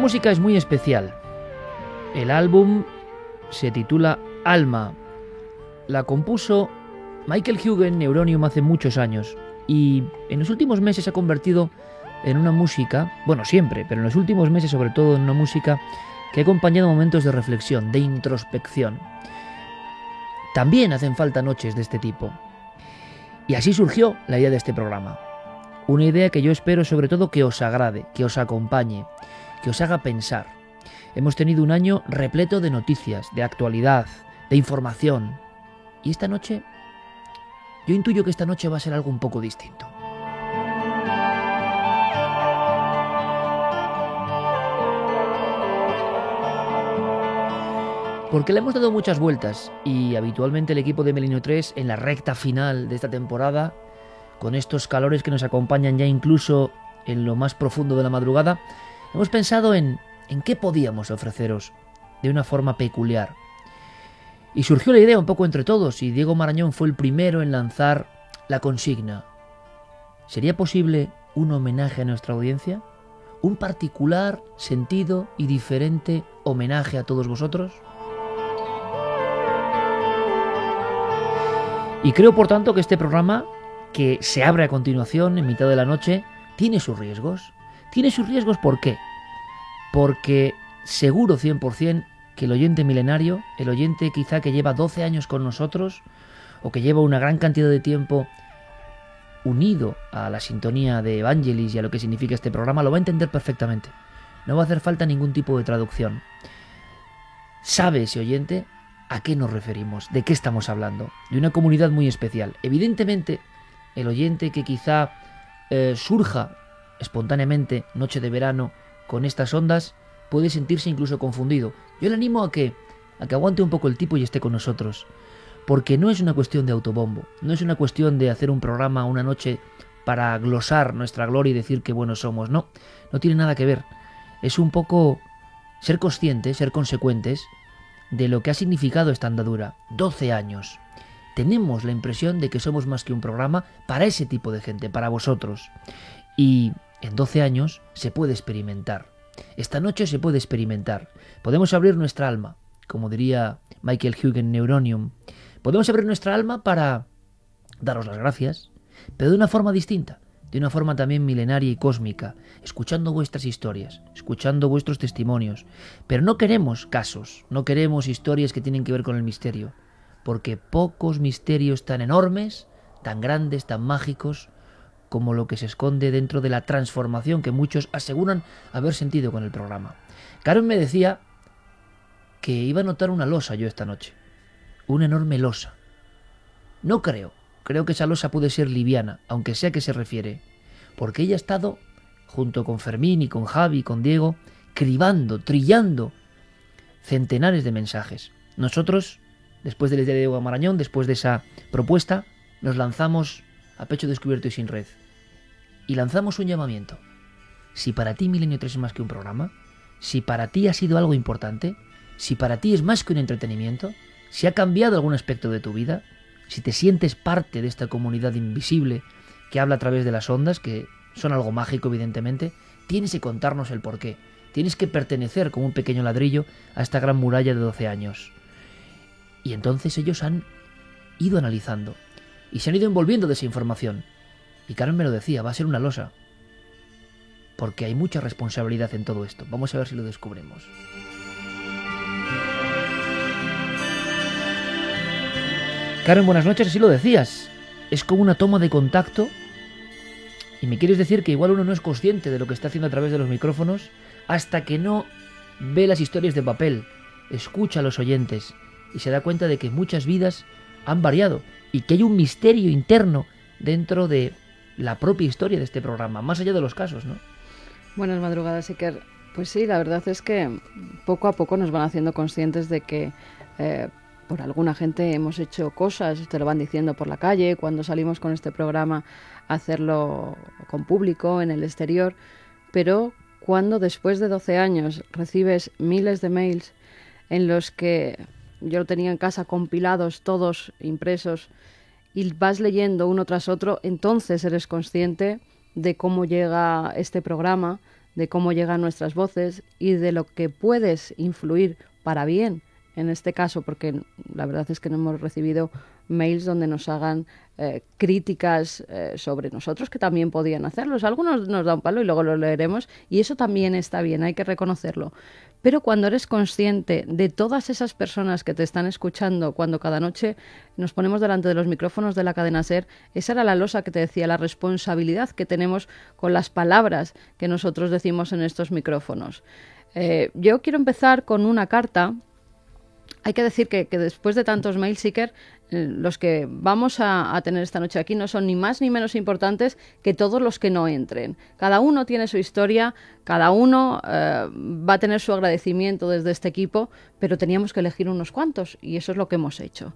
Música es muy especial. El álbum se titula Alma. La compuso Michael Hugen Neuronium hace muchos años y en los últimos meses se ha convertido en una música, bueno, siempre, pero en los últimos meses sobre todo en una música que ha acompañado momentos de reflexión, de introspección. También hacen falta noches de este tipo. Y así surgió la idea de este programa. Una idea que yo espero sobre todo que os agrade, que os acompañe, que os haga pensar. Hemos tenido un año repleto de noticias, de actualidad, de información. Y esta noche, yo intuyo que esta noche va a ser algo un poco distinto. Porque le hemos dado muchas vueltas y habitualmente el equipo de Melinio 3 en la recta final de esta temporada, con estos calores que nos acompañan ya incluso en lo más profundo de la madrugada, hemos pensado en, en qué podíamos ofreceros de una forma peculiar. Y surgió la idea un poco entre todos y Diego Marañón fue el primero en lanzar la consigna. ¿Sería posible un homenaje a nuestra audiencia? ¿Un particular, sentido y diferente homenaje a todos vosotros? Y creo por tanto que este programa, que se abre a continuación en mitad de la noche, tiene sus riesgos. Tiene sus riesgos ¿por qué? Porque seguro 100% que el oyente milenario, el oyente quizá que lleva 12 años con nosotros, o que lleva una gran cantidad de tiempo unido a la sintonía de Evangelis y a lo que significa este programa, lo va a entender perfectamente. No va a hacer falta ningún tipo de traducción. Sabe ese oyente a qué nos referimos, de qué estamos hablando, de una comunidad muy especial. Evidentemente, el oyente que quizá eh, surja espontáneamente, noche de verano, con estas ondas, puede sentirse incluso confundido. Yo le animo a que, a que aguante un poco el tipo y esté con nosotros. Porque no es una cuestión de autobombo, no es una cuestión de hacer un programa una noche para glosar nuestra gloria y decir que buenos somos. No, no tiene nada que ver. Es un poco ser conscientes, ser consecuentes de lo que ha significado esta andadura. 12 años. Tenemos la impresión de que somos más que un programa para ese tipo de gente, para vosotros. Y en 12 años se puede experimentar. Esta noche se puede experimentar. Podemos abrir nuestra alma, como diría Michael Hugen Neuronium. Podemos abrir nuestra alma para daros las gracias, pero de una forma distinta, de una forma también milenaria y cósmica, escuchando vuestras historias, escuchando vuestros testimonios. Pero no queremos casos, no queremos historias que tienen que ver con el misterio, porque pocos misterios tan enormes, tan grandes, tan mágicos, como lo que se esconde dentro de la transformación que muchos aseguran haber sentido con el programa. Karen me decía que iba a notar una losa yo esta noche, una enorme losa. No creo, creo que esa losa puede ser liviana, aunque sea a qué se refiere, porque ella ha estado, junto con Fermín y con Javi y con Diego, cribando, trillando centenares de mensajes. Nosotros, después del día de Marañón, después de esa propuesta, nos lanzamos a pecho descubierto y sin red. Y lanzamos un llamamiento. Si para ti Milenio 3 es más que un programa, si para ti ha sido algo importante, si para ti es más que un entretenimiento, si ha cambiado algún aspecto de tu vida, si te sientes parte de esta comunidad invisible que habla a través de las ondas, que son algo mágico evidentemente, tienes que contarnos el porqué. Tienes que pertenecer como un pequeño ladrillo a esta gran muralla de 12 años. Y entonces ellos han ido analizando y se han ido envolviendo de esa información. Y Karen me lo decía, va a ser una losa. porque hay mucha responsabilidad en todo esto. Vamos a ver si lo descubrimos. Karen, buenas noches, así lo decías. Es como una toma de contacto y me quieres decir que igual uno no es consciente de lo que está haciendo a través de los micrófonos hasta que no ve las historias de papel, escucha a los oyentes y se da cuenta de que muchas vidas han variado y que hay un misterio interno dentro de la propia historia de este programa, más allá de los casos, ¿no? Buenas madrugadas, Iker. Pues sí, la verdad es que poco a poco nos van haciendo conscientes de que eh, por alguna gente hemos hecho cosas, te lo van diciendo por la calle, cuando salimos con este programa a hacerlo con público, en el exterior, pero cuando después de 12 años recibes miles de mails en los que yo lo tenía en casa compilados, todos impresos, y vas leyendo uno tras otro, entonces eres consciente de cómo llega este programa, de cómo llegan nuestras voces y de lo que puedes influir para bien en este caso, porque la verdad es que no hemos recibido mails donde nos hagan eh, críticas eh, sobre nosotros, que también podían hacerlos. Algunos nos dan palo y luego lo leeremos, y eso también está bien, hay que reconocerlo. Pero cuando eres consciente de todas esas personas que te están escuchando, cuando cada noche nos ponemos delante de los micrófonos de la cadena Ser, esa era la losa que te decía, la responsabilidad que tenemos con las palabras que nosotros decimos en estos micrófonos. Eh, yo quiero empezar con una carta hay que decir que, después de tantos mail seeker, los que vamos a, tener esta noche aquí no son ni más ni menos importantes que todos los que no entren. Cada uno tiene su historia, cada uno eh, va a tener su agradecimiento desde este equipo, pero teníamos que elegir unos cuantos y eso es lo que hemos hecho.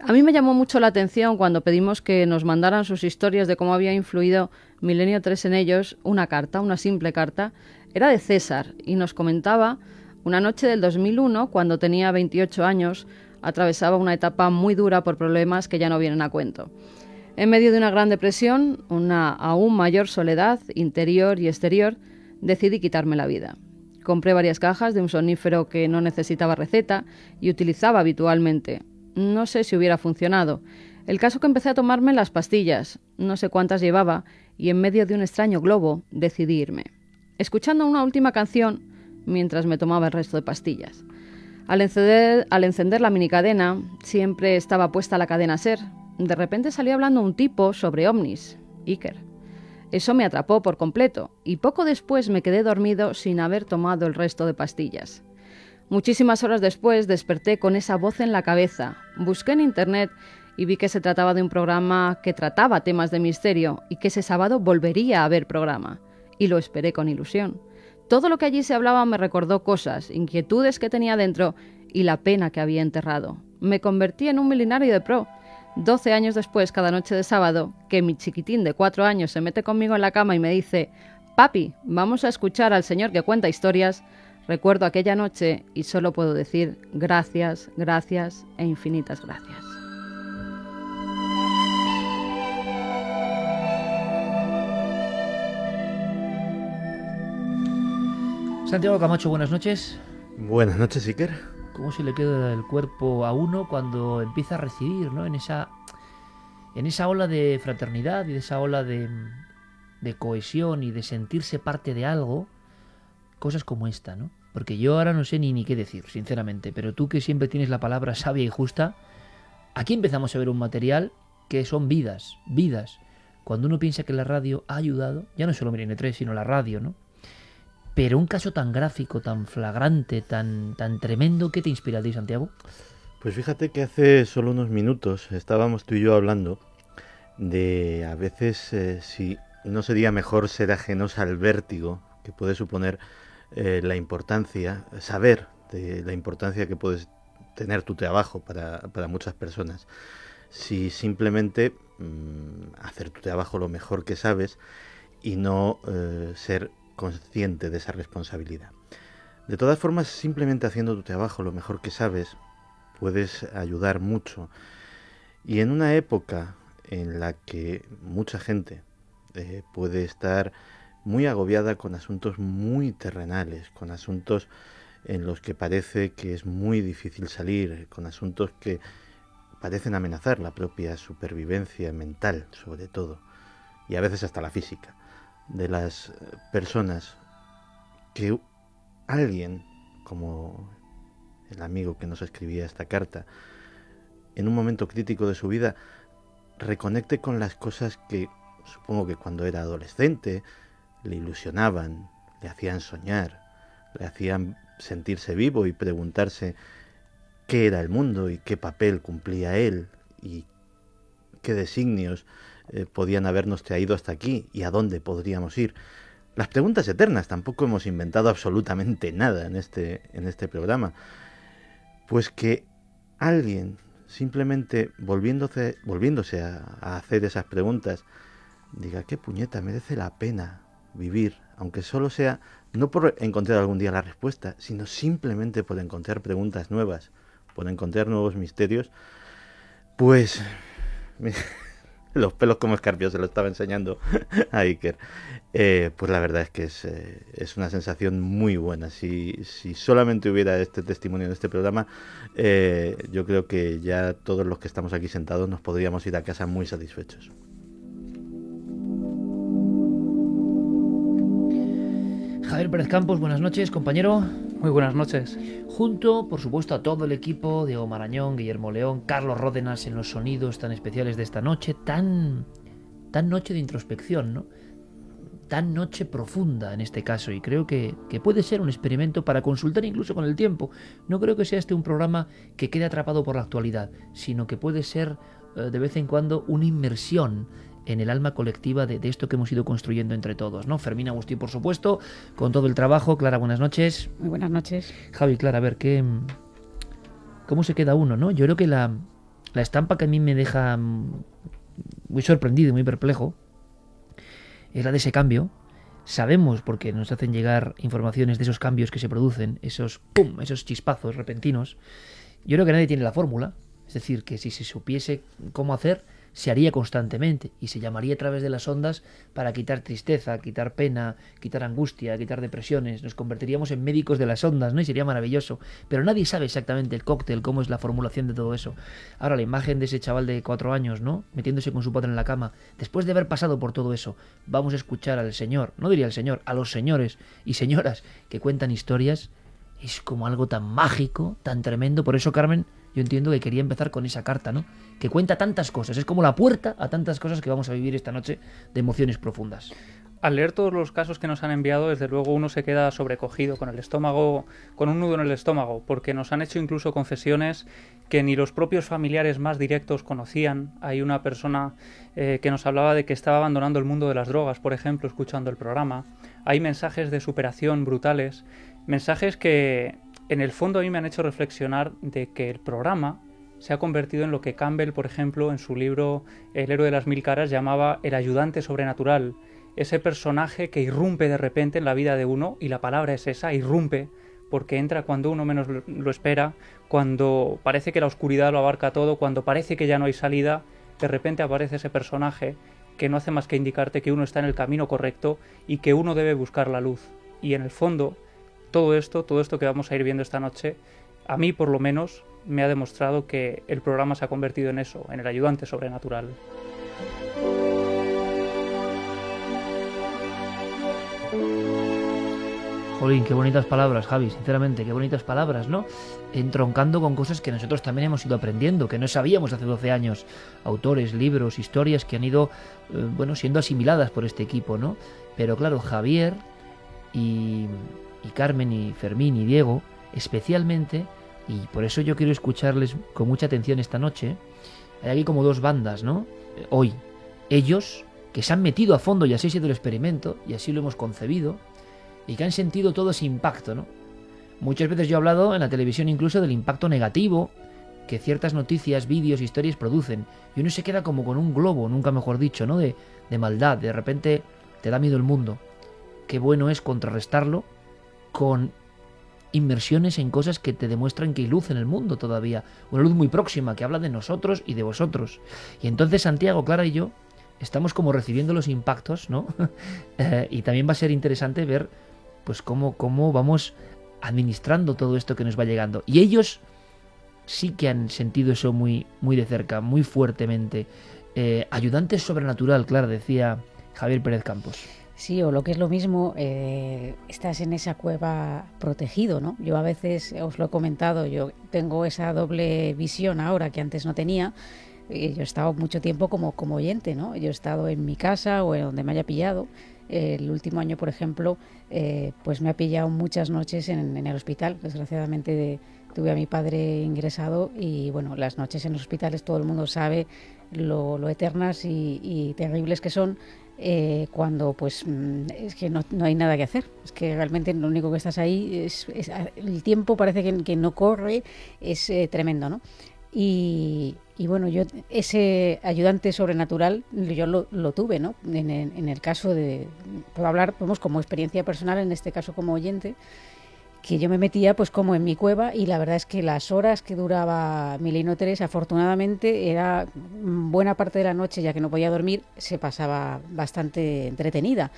A mí me llamó mucho la atención cuando pedimos que nos mandaran sus historias de cómo había influido Milenio 3 en ellos, una carta, una simple carta. Era de César y nos comentaba una noche del 2001, cuando tenía 28 años, atravesaba una etapa muy dura por problemas que ya no vienen a cuento. En medio de una gran depresión, una aún mayor soledad interior y exterior, decidí quitarme la vida. Compré varias cajas de un sonífero que no necesitaba receta y utilizaba habitualmente. No sé si hubiera funcionado. El caso que empecé a tomarme las pastillas, no sé cuántas llevaba, y en medio de un extraño globo decidí irme. Escuchando una última canción, mientras me tomaba el resto de pastillas. Al encender, al encender la minicadena, siempre estaba puesta la cadena ser. De repente salió hablando un tipo sobre ovnis, Iker. Eso me atrapó por completo y poco después me quedé dormido sin haber tomado el resto de pastillas. Muchísimas horas después desperté con esa voz en la cabeza. Busqué en internet y vi que se trataba de un programa que trataba temas de misterio y que ese sábado volvería a haber programa. Y lo esperé con ilusión. Todo lo que allí se hablaba me recordó cosas, inquietudes que tenía dentro y la pena que había enterrado. Me convertí en un milenario de pro. Doce años después, cada noche de sábado, que mi chiquitín de cuatro años se mete conmigo en la cama y me dice, Papi, vamos a escuchar al señor que cuenta historias, recuerdo aquella noche y solo puedo decir gracias, gracias e infinitas gracias. Santiago Camacho, buenas noches. Buenas noches, Iker. ¿Cómo se le queda el cuerpo a uno cuando empieza a recibir, ¿no? En esa, en esa ola de fraternidad y de esa ola de, de cohesión y de sentirse parte de algo, cosas como esta, ¿no? Porque yo ahora no sé ni, ni qué decir, sinceramente, pero tú que siempre tienes la palabra sabia y justa, aquí empezamos a ver un material que son vidas, vidas. Cuando uno piensa que la radio ha ayudado, ya no solo Milenio 3, sino la radio, ¿no? Pero un caso tan gráfico, tan flagrante, tan, tan tremendo, ¿qué te inspira a ti, Santiago? Pues fíjate que hace solo unos minutos estábamos tú y yo hablando de a veces eh, si no sería mejor ser ajenos al vértigo que puede suponer eh, la importancia, saber de la importancia que puedes tener tu trabajo para, para muchas personas. Si simplemente mm, hacer tu trabajo lo mejor que sabes y no eh, ser consciente de esa responsabilidad. De todas formas, simplemente haciendo tu trabajo lo mejor que sabes, puedes ayudar mucho. Y en una época en la que mucha gente eh, puede estar muy agobiada con asuntos muy terrenales, con asuntos en los que parece que es muy difícil salir, con asuntos que parecen amenazar la propia supervivencia mental, sobre todo, y a veces hasta la física. De las personas que alguien, como el amigo que nos escribía esta carta, en un momento crítico de su vida, reconecte con las cosas que supongo que cuando era adolescente le ilusionaban, le hacían soñar, le hacían sentirse vivo y preguntarse qué era el mundo y qué papel cumplía él y qué designios eh, podían habernos traído hasta aquí y a dónde podríamos ir. Las preguntas eternas, tampoco hemos inventado absolutamente nada en este, en este programa. Pues que alguien simplemente volviéndose, volviéndose a hacer esas preguntas, diga, qué puñeta, merece la pena vivir, aunque solo sea no por encontrar algún día la respuesta, sino simplemente por encontrar preguntas nuevas, por encontrar nuevos misterios, pues los pelos como escarpios se lo estaba enseñando a Iker. Eh, pues la verdad es que es, eh, es una sensación muy buena. Si, si, solamente hubiera este testimonio en este programa, eh, yo creo que ya todos los que estamos aquí sentados nos podríamos ir a casa muy satisfechos. Javier Pérez Campos, buenas noches, compañero. Muy buenas noches. Junto, por supuesto, a todo el equipo, de Marañón, Guillermo León, Carlos Ródenas en los sonidos tan especiales de esta noche, tan, tan noche de introspección, ¿no? Tan noche profunda en este caso, y creo que, que puede ser un experimento para consultar incluso con el tiempo. No creo que sea este un programa que quede atrapado por la actualidad, sino que puede ser eh, de vez en cuando una inmersión en el alma colectiva de, esto que hemos ido construyendo entre todos, ¿no? Fermín Agustín, por supuesto, con todo el trabajo. Clara, buenas noches. Muy buenas noches. Javi, Clara, a ver, ¿qué, ¿cómo se queda uno, no? Yo creo que la, la estampa que a mí me deja mm, muy sorprendido y muy perplejo es la de ese cambio. Sabemos, porque nos hacen llegar informaciones de esos cambios que se producen, esos pum, esos chispazos repentinos. Yo creo que nadie tiene la fórmula. Es decir, que si se supiese cómo hacer, se haría constantemente y se llamaría a través de las ondas para quitar tristeza, quitar pena, quitar angustia, quitar depresiones. Nos convertiríamos en médicos de las ondas, ¿no? Y sería maravilloso. Pero nadie sabe exactamente el cóctel, cómo es la formulación de todo eso. Ahora, la imagen de ese chaval de cuatro años, ¿no? Metiéndose con su padre en la cama. Después de haber pasado por todo eso, vamos a escuchar al Señor, no diría al Señor, a los señores y señoras que cuentan historias. Es como algo tan mágico, tan tremendo. Por eso, Carmen, yo entiendo que quería empezar con esa carta, ¿no? Que cuenta tantas cosas, es como la puerta a tantas cosas que vamos a vivir esta noche de emociones profundas. Al leer todos los casos que nos han enviado, desde luego uno se queda sobrecogido, con el estómago, con un nudo en el estómago, porque nos han hecho incluso confesiones que ni los propios familiares más directos conocían. Hay una persona eh, que nos hablaba de que estaba abandonando el mundo de las drogas, por ejemplo, escuchando el programa. Hay mensajes de superación brutales, mensajes que en el fondo a mí me han hecho reflexionar de que el programa se ha convertido en lo que Campbell, por ejemplo, en su libro El héroe de las mil caras llamaba el ayudante sobrenatural, ese personaje que irrumpe de repente en la vida de uno, y la palabra es esa, irrumpe, porque entra cuando uno menos lo espera, cuando parece que la oscuridad lo abarca todo, cuando parece que ya no hay salida, de repente aparece ese personaje que no hace más que indicarte que uno está en el camino correcto y que uno debe buscar la luz. Y en el fondo, todo esto, todo esto que vamos a ir viendo esta noche, a mí por lo menos me ha demostrado que el programa se ha convertido en eso, en el ayudante sobrenatural. Jolín, qué bonitas palabras, Javi, sinceramente, qué bonitas palabras, ¿no? Entroncando con cosas que nosotros también hemos ido aprendiendo, que no sabíamos hace 12 años. Autores, libros, historias que han ido, eh, bueno, siendo asimiladas por este equipo, ¿no? Pero claro, Javier y y Carmen y Fermín y Diego, especialmente, y por eso yo quiero escucharles con mucha atención esta noche, hay aquí como dos bandas, ¿no? Eh, hoy, ellos que se han metido a fondo y así ha sido el experimento, y así lo hemos concebido, y que han sentido todo ese impacto, ¿no? Muchas veces yo he hablado en la televisión incluso del impacto negativo que ciertas noticias, vídeos, historias producen, y uno se queda como con un globo, nunca mejor dicho, ¿no? De, de maldad, de repente te da miedo el mundo. Qué bueno es contrarrestarlo con inmersiones en cosas que te demuestran que hay luz en el mundo todavía, una luz muy próxima que habla de nosotros y de vosotros. Y entonces Santiago, Clara y yo estamos como recibiendo los impactos, ¿no? Eh, y también va a ser interesante ver pues cómo, cómo vamos administrando todo esto que nos va llegando. Y ellos sí que han sentido eso muy, muy de cerca, muy fuertemente. Eh, ayudante sobrenatural, Clara, decía Javier Pérez Campos. Sí, o lo que es lo mismo, eh, estás en esa cueva protegido, ¿no? Yo a veces, os lo he comentado, yo tengo esa doble visión ahora que antes no tenía. Eh, yo he estado mucho tiempo como, como oyente, ¿no? Yo he estado en mi casa o en donde me haya pillado. el último año, por ejemplo, eh, pues me ha pillado muchas noches en, en el hospital. Desgraciadamente de, tuve a mi padre ingresado y bueno, las noches en los hospitales todo el mundo sabe lo, lo eternas y, y terribles que son eh, cuando pues mm, es que no, no, hay nada que hacer. Es que realmente lo único que estás ahí es, es el tiempo parece que, no corre, es eh, tremendo, ¿no? Y, y, bueno, yo ese ayudante sobrenatural yo lo, lo tuve, ¿no? En, en, el caso de, puedo hablar vamos, como experiencia personal, en este caso como oyente, que yo me metía pues como en mi cueva y la verdad es que las horas que duraba Milino 3 afortunadamente era buena parte de la noche ya que no podía dormir se pasaba bastante entretenida.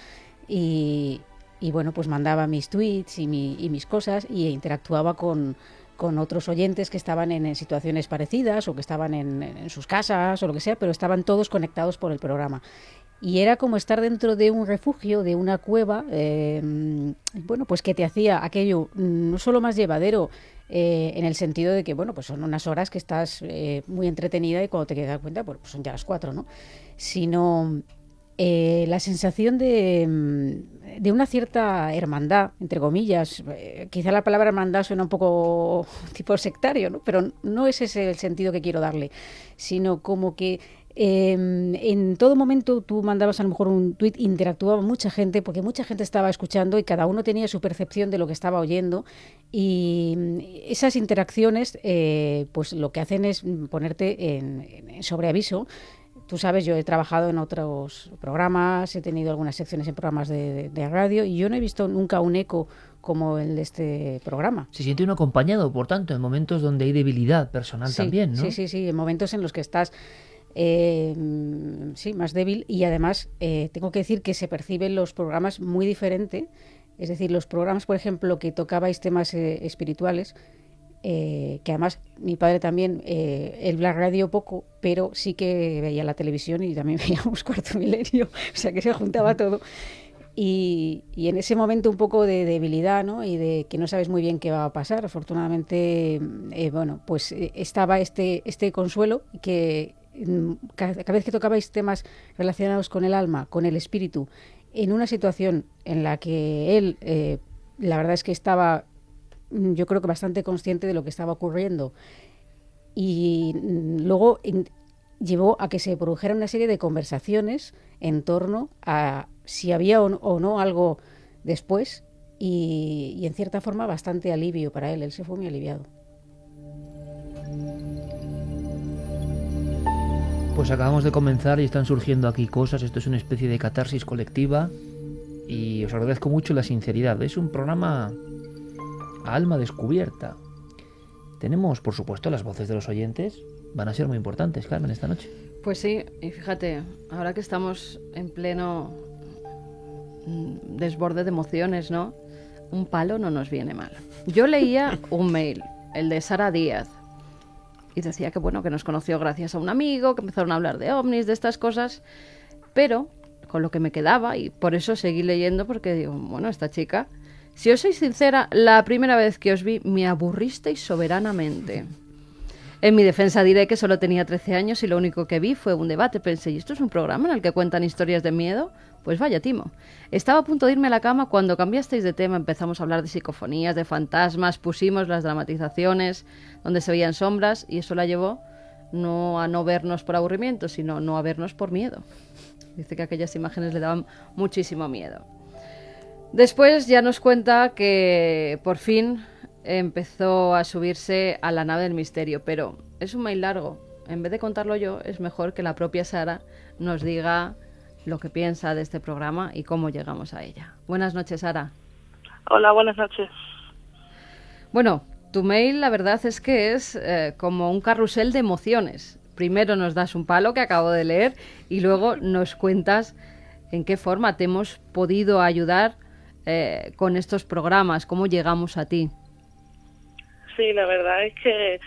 Y, bueno pues mandaba mis tweets y, mi, mis cosas y interactuaba con, con otros oyentes que estaban en, situaciones parecidas o que estaban en, sus casas o lo que sea, pero estaban todos conectados por el programa y era como estar dentro de un refugio, de una cueva, eh, bueno, pues que te hacía aquello no solo más llevadero, eh, en el sentido de que, bueno, pues son unas horas que estás eh, muy entretenida y cuando te quedas cuenta, pues son ya las cuatro, ¿no? Sino la sensación de, de, una cierta hermandad, entre comillas. Quizá la palabra hermandad suena un poco tipo sectario, ¿no? pero no es ese el sentido que quiero darle, sino como que eh, en todo momento tú mandabas a lo mejor un tuit, interactuaba mucha gente, porque mucha gente estaba escuchando y cada uno tenía su percepción de lo que estaba oyendo. Y esas interacciones, eh, pues lo que hacen es ponerte en, en sobreaviso. Tú sabes, yo he trabajado en otros programas, he tenido algunas secciones en programas de, de, de radio y yo no he visto nunca un eco como el de este programa. Se siente uno acompañado, por tanto, en momentos donde hay debilidad personal sí, también, ¿no? Sí, sí, sí, en momentos en los que estás eh, sí, más débil y además eh, tengo que decir que se perciben los programas muy diferente. Es decir, los programas, por ejemplo, que tocabais temas eh, espirituales, eh, que además mi padre también, el Black Radio poco, pero sí que veía la televisión y también veíamos Cuarto Milenio, o sea que se juntaba todo. Y, y, en ese momento un poco de debilidad ¿no? y de que no sabes muy bien qué va a pasar. Afortunadamente, bueno, pues estaba este, este consuelo que, cada, vez que tocabais temas relacionados con el alma, con el espíritu, en una situación en la que él, eh, la verdad es que estaba, yo creo que bastante consciente de lo que estaba ocurriendo, y luego en, llevó a que se produjera una serie de conversaciones en torno a si había o no, o no algo después, y, y en cierta forma bastante alivio para él, él se fue muy aliviado. Pues acabamos de comenzar y están surgiendo aquí cosas. Esto es una especie de catarsis colectiva. Y os agradezco mucho la sinceridad. Es un programa a alma descubierta. Tenemos, por supuesto, las voces de los oyentes. Van a ser muy importantes, Carmen, esta noche. Pues sí, y fíjate, ahora que estamos en pleno desborde de emociones, ¿no? Un palo no nos viene mal. Yo leía un mail, el de Sara Díaz, y decía que bueno, que nos conoció gracias a un amigo, que empezaron a hablar de ovnis, de estas cosas, pero con lo que me quedaba, y por eso seguí leyendo, porque digo, bueno, esta chica, si os soy sincera, la primera vez que os vi me aburristeis soberanamente. En mi defensa diré que solo tenía 13 años y lo único que vi fue un debate. Pensé, ¿y esto es un programa en el que cuentan historias de miedo? Pues vaya timo. Estaba a punto de irme a la cama cuando cambiasteis de tema, empezamos a hablar de psicofonías, de fantasmas, pusimos las dramatizaciones donde se veían sombras y eso la llevó no a no vernos por aburrimiento, sino no a vernos por miedo. Dice que aquellas imágenes le daban muchísimo miedo. Después ya nos cuenta que por fin empezó a subirse a la nave del misterio, pero es un mail largo. En vez de contarlo yo, es mejor que la propia Sara nos diga lo que piensa de este programa y cómo llegamos a ella. Buenas noches, Sara. Hola, buenas noches. Bueno, tu mail la verdad es que es eh, como un carrusel de emociones. Primero nos das un palo que acabo de leer y luego nos cuentas en qué forma te hemos podido ayudar eh, con estos programas, cómo llegamos a ti. Sí, la verdad es que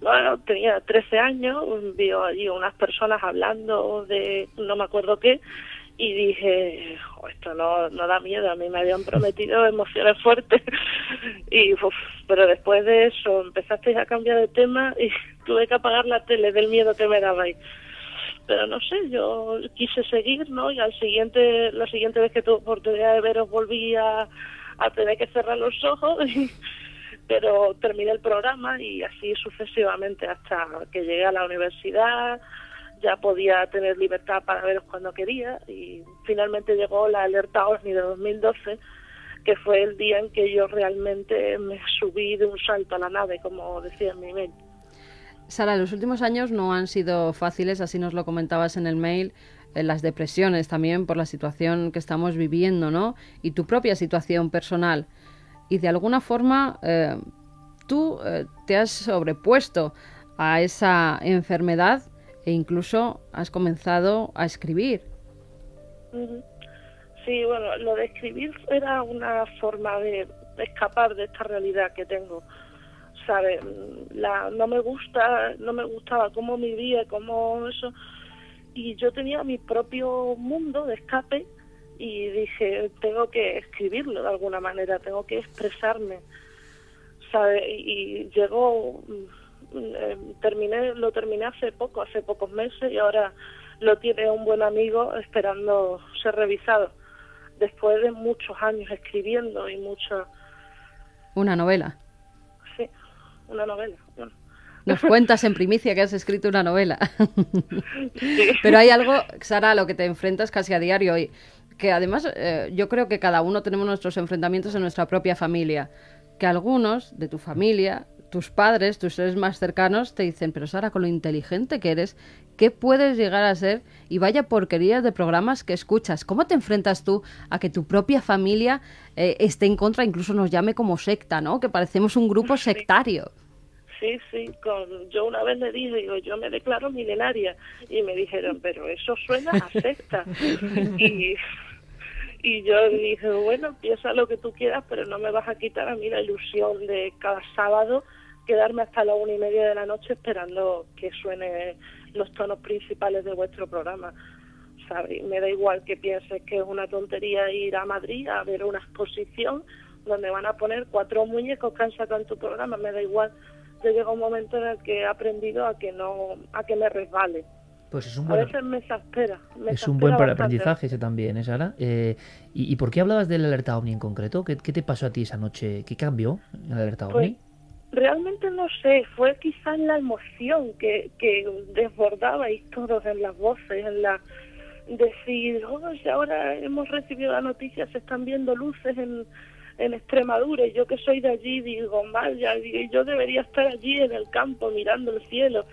bueno, tenía 13 años, vio allí unas personas hablando de no me acuerdo qué, y dije, esto no, no da miedo, a mí me habían prometido emociones fuertes, y pero después de eso empezasteis a cambiar de tema y tuve que apagar la tele del miedo que me dabais. Pero no sé, yo quise seguir, ¿no? Y al siguiente, la siguiente vez que tuve oportunidad de veros volví a, a tener que cerrar los ojos, pero terminé el programa y así sucesivamente hasta que llegué a la universidad, ya podía tener libertad para veros cuando quería y finalmente llegó la alerta OVNI de 2012 que fue el día en que yo realmente me subí de un salto a la nave, como decía en mi mail. Sara, los últimos años no han sido fáciles, así nos lo comentabas en el mail, las depresiones también por la situación que estamos viviendo, ¿no? Y tu propia situación personal. Y de alguna forma eh, tú eh, te has sobrepuesto a esa enfermedad e incluso has comenzado a escribir. Sí, bueno, lo de escribir era una forma de escapar de esta realidad que tengo. ¿Sabes? La, no me gusta, no me gustaba cómo vivía, cómo eso. Y yo tenía mi propio mundo de escape y dije, tengo que escribirlo de alguna manera, tengo que expresarme. ¿Sabes? Y llegó eh, terminé lo terminé hace poco, hace pocos meses y ahora lo tiene un buen amigo esperando ser revisado después de muchos años escribiendo y mucho una novela. Sí, una novela. Nos cuentas en primicia que has escrito una novela. Pero hay algo, Sara, a lo que te enfrentas casi a diario y que además eh, yo creo que cada uno tenemos nuestros enfrentamientos en nuestra propia familia. Que algunos de tu familia tus padres, tus seres más cercanos, te dicen, pero Sara, con lo inteligente que eres, ¿qué puedes llegar a ser? Y vaya porquerías de programas que escuchas. ¿Cómo te enfrentas tú a que tu propia familia eh, esté en contra, incluso nos llame como secta, ¿no? Que parecemos un grupo sectario. Sí, sí, con, yo una vez le dije, digo, yo me declaro milenaria y me dijeron, pero eso suena a secta. y y yo dije, bueno, piensa lo que tú quieras, pero no me vas a quitar a mí la ilusión de cada sábado quedarme hasta la una y media de la noche esperando que suene los tonos principales de vuestro programa. ¿sabes? Me da igual que pienses que es una tontería ir a Madrid a ver una exposición donde van a poner cuatro muñecos que han sacado en tu programa, me da igual. Yo llega un momento en el que he aprendido a que no, a que me resbale. Pues es un buen, a veces me exaspera. es un buen para aprendizaje ese también, ¿eh, Sara? Eh, ¿y, por qué hablabas del alerta OVNI en concreto? ¿Qué, te pasó a ti esa noche? ¿Qué cambió en el alerta OVNI? Pues, realmente no sé, fue quizás la emoción que, que desbordabais todos en las voces, en la decir, oh, ahora hemos recibido la noticia, se están viendo luces en, en Extremadura, y yo que soy de allí digo, vaya, yo debería estar allí en el campo mirando el cielo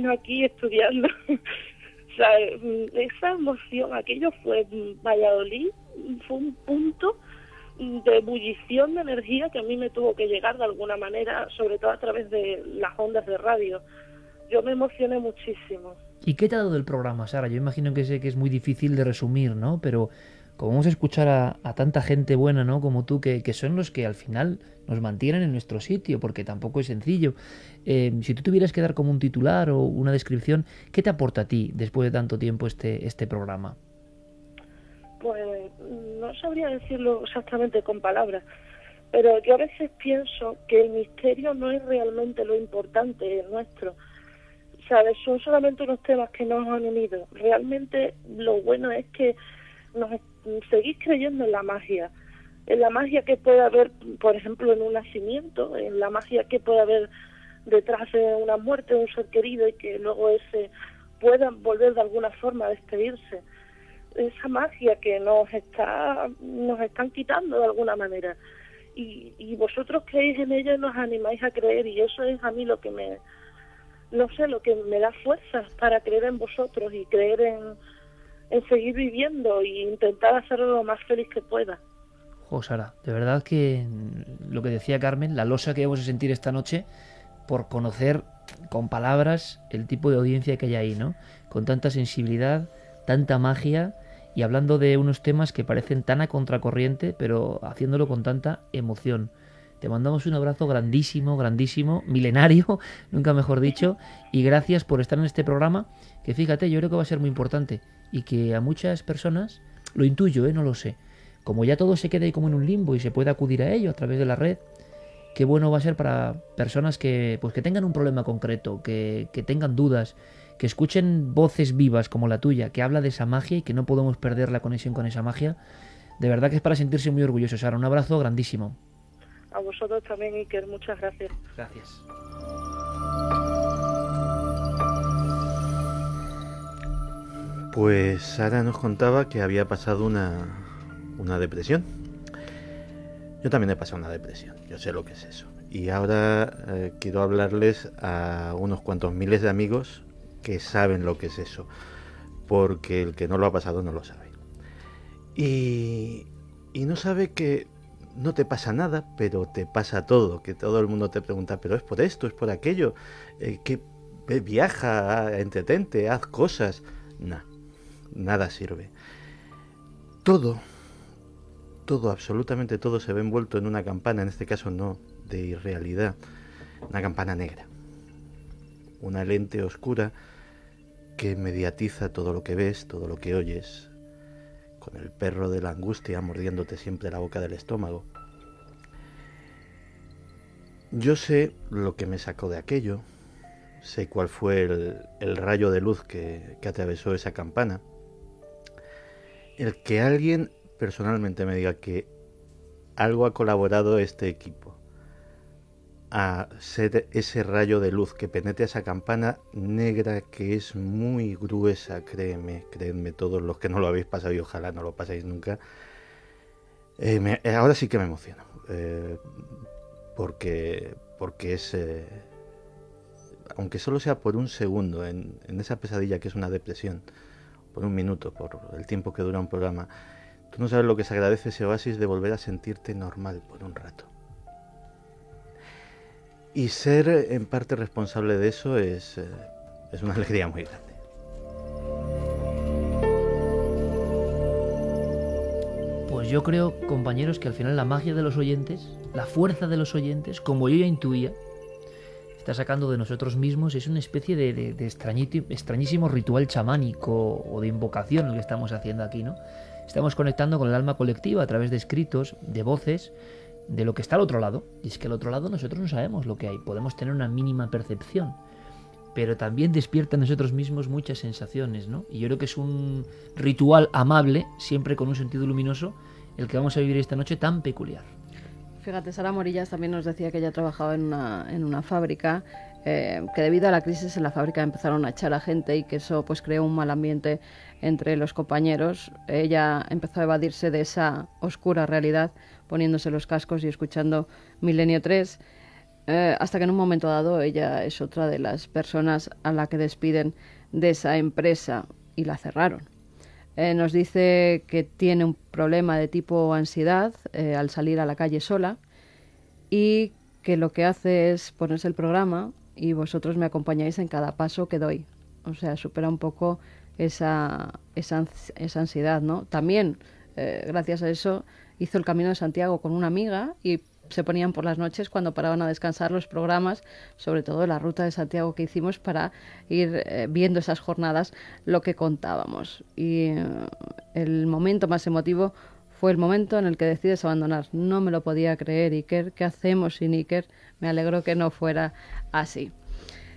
no aquí estudiando. o sea, esa emoción, aquello fue Valladolid, fue un punto de ebullición de energía que a mí me tuvo que llegar de alguna manera, sobre todo a través de las ondas de radio. Yo me emocioné muchísimo. ¿Y qué te ha dado el programa, Sara? Yo imagino que sé que es muy difícil de resumir, ¿no? Pero como vamos a escuchar a, tanta gente buena, ¿no? Como tú, que, son los que al final nos mantienen en nuestro sitio, porque tampoco es sencillo. Eh, si tú tuvieras que dar como un titular o una descripción, ¿qué te aporta a ti después de tanto tiempo este, este programa? Pues no sabría decirlo exactamente con palabras, pero yo a veces pienso que el misterio no es realmente lo importante nuestro. ¿Sabes? Son solamente unos temas que nos han unido. Realmente lo bueno es que nos seguís creyendo en la magia en la magia que puede haber, por ejemplo, en un nacimiento, en la magia que puede haber detrás de una muerte de un ser querido y que luego ese pueda volver de alguna forma a despedirse. Esa magia que nos está nos están quitando de alguna manera. Y, y vosotros creéis en ella y nos animáis a creer y eso es a mí lo que me no sé, lo que me da fuerzas para creer en vosotros y creer en, en seguir viviendo e intentar hacerlo lo más feliz que pueda. Oh, de verdad que lo que decía Carmen, la losa que vamos a sentir esta noche por conocer con palabras el tipo de audiencia que hay ahí, ¿no? Con tanta sensibilidad, tanta magia y hablando de unos temas que parecen tan a contracorriente, pero haciéndolo con tanta emoción. Te mandamos un abrazo grandísimo, grandísimo, milenario, nunca mejor dicho, y gracias por estar en este programa, que fíjate, yo creo que va a ser muy importante y que a muchas personas lo intuyo, ¿eh? no lo sé. Como ya todo se queda ahí como en un limbo y se puede acudir a ello a través de la red, qué bueno va a ser para personas que, pues, que tengan un problema concreto, que, que tengan dudas, que escuchen voces vivas como la tuya, que habla de esa magia y que no podemos perder la conexión con esa magia. De verdad que es para sentirse muy orgulloso, Sara. Un abrazo grandísimo. A vosotros también, Iker. Muchas gracias. Gracias. Pues Sara nos contaba que había pasado una, una depresión. Yo también he pasado una depresión, yo sé lo que es eso. Y ahora eh, quiero hablarles a unos cuantos miles de amigos que saben lo que es eso, porque el que no lo ha pasado no lo sabe. Y, y no sabe que no te pasa nada, pero te pasa todo, que todo el mundo te pregunta, pero es por esto, es por aquello, eh, que viaja, entretente, haz cosas. Nah, nada sirve. Todo, todo, absolutamente todo se ve envuelto en una campana, en este caso no de irrealidad, una campana negra, una lente oscura que mediatiza todo lo que ves, todo lo que oyes, con el perro de la angustia mordiéndote siempre la boca del estómago. Yo sé lo que me sacó de aquello, sé cuál fue el, rayo de luz que, que atravesó esa campana. El que alguien personalmente me diga que algo ha colaborado este equipo a ser ese rayo de luz que penetre esa campana negra que es muy gruesa, créeme, créeme todos los que no lo habéis pasado y ojalá no lo paséis nunca. Eh, me, ahora sí que me emociono, eh, porque, porque es, eh, aunque solo sea por un segundo, en esa pesadilla que es una depresión, por un minuto, por el tiempo que dura un programa, tú no sabes lo que se agradece ese oasis de volver a sentirte normal por un rato. Y ser en parte responsable de eso es, eh, es una alegría muy grande. Pues yo creo, compañeros, que al final la magia de los oyentes, la fuerza de los oyentes, como yo ya intuía, está sacando de nosotros mismos, es una especie de, extrañísimo ritual chamánico o de invocación lo que estamos haciendo aquí, ¿no? Estamos conectando con el alma colectiva a través de escritos, de voces, de lo que está al otro lado. Y es que al otro lado nosotros no sabemos lo que hay, podemos tener una mínima percepción, pero también despierta en nosotros mismos muchas sensaciones, ¿no? Y yo creo que es un ritual amable, siempre con un sentido luminoso, el que vamos a vivir esta noche tan peculiar. Fíjate, Sara Morillas también nos decía que ella trabajaba en una, fábrica, eh, que debido a la crisis en la fábrica empezaron a echar a gente y que eso pues creó un mal ambiente entre los compañeros. Ella empezó a evadirse de esa oscura realidad poniéndose los cascos y escuchando Milenio 3, eh, hasta que en un momento dado ella es otra de las personas a la que despiden de esa empresa y la cerraron. Eh, nos dice que tiene un problema de tipo ansiedad eh, al salir a la calle sola y que lo que hace es ponerse el programa y vosotros me acompañáis en cada paso que doy. O sea, supera un poco esa, esa, ans- esa ansiedad, ¿no? También, eh, gracias a eso, hizo el Camino de Santiago con una amiga y se ponían por las noches cuando paraban a descansar los programas, sobre todo la ruta de Santiago que hicimos para ir eh, viendo esas jornadas lo que contábamos. Y eh, el momento más emotivo fue el momento en el que decides abandonar. No me lo podía creer, Iker. ¿Qué hacemos sin Iker? Me alegro que no fuera así.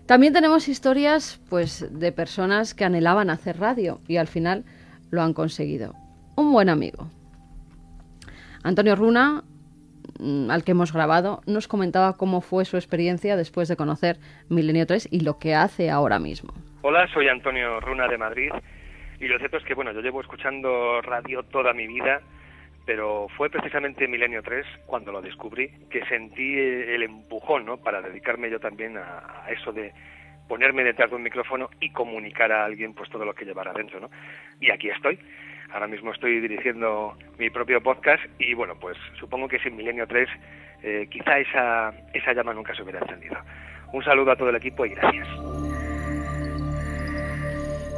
También tenemos historias pues de personas que anhelaban hacer radio y al final lo han conseguido. Un buen amigo. Antonio Runa, al que hemos grabado, nos comentaba cómo fue su experiencia después de conocer Milenio 3 y lo que hace ahora mismo. Hola, soy Antonio Runa de Madrid y lo cierto es que bueno, yo llevo escuchando radio toda mi vida, pero fue precisamente Milenio 3 cuando lo descubrí que sentí el empujón, ¿no? Para dedicarme yo también a, a eso de ponerme detrás de un micrófono y comunicar a alguien pues todo lo que llevara adentro, ¿no? Y aquí estoy. Ahora mismo estoy dirigiendo mi propio podcast y bueno, pues supongo que sin Milenio 3 eh, quizá esa, esa llama nunca se hubiera encendido. Un saludo a todo el equipo y gracias.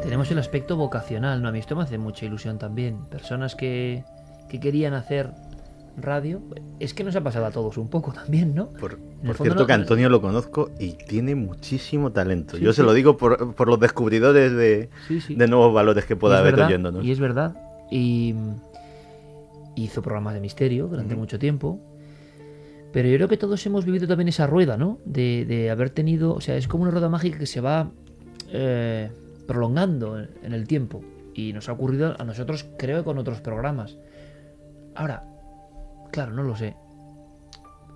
Tenemos el aspecto vocacional, ¿no? A mí esto me hace mucha ilusión también. Personas que, que querían hacer radio. Es que nos ha pasado a todos un poco también, ¿no? Por, por cierto no- que Antonio lo conozco y tiene muchísimo talento. Sí, Yo se lo digo por, por los descubridores de, Sí, sí. de nuevos valores que pueda haber verdad, oyéndonos. Y es verdad. y hizo programas de misterio durante mucho tiempo. Pero yo creo que todos hemos vivido también esa rueda, ¿no? De, de haber tenido, o sea, es como una rueda mágica que se va eh, prolongando en, en el tiempo. Y nos ha ocurrido a nosotros, creo que con otros programas. Ahora, claro, no lo sé.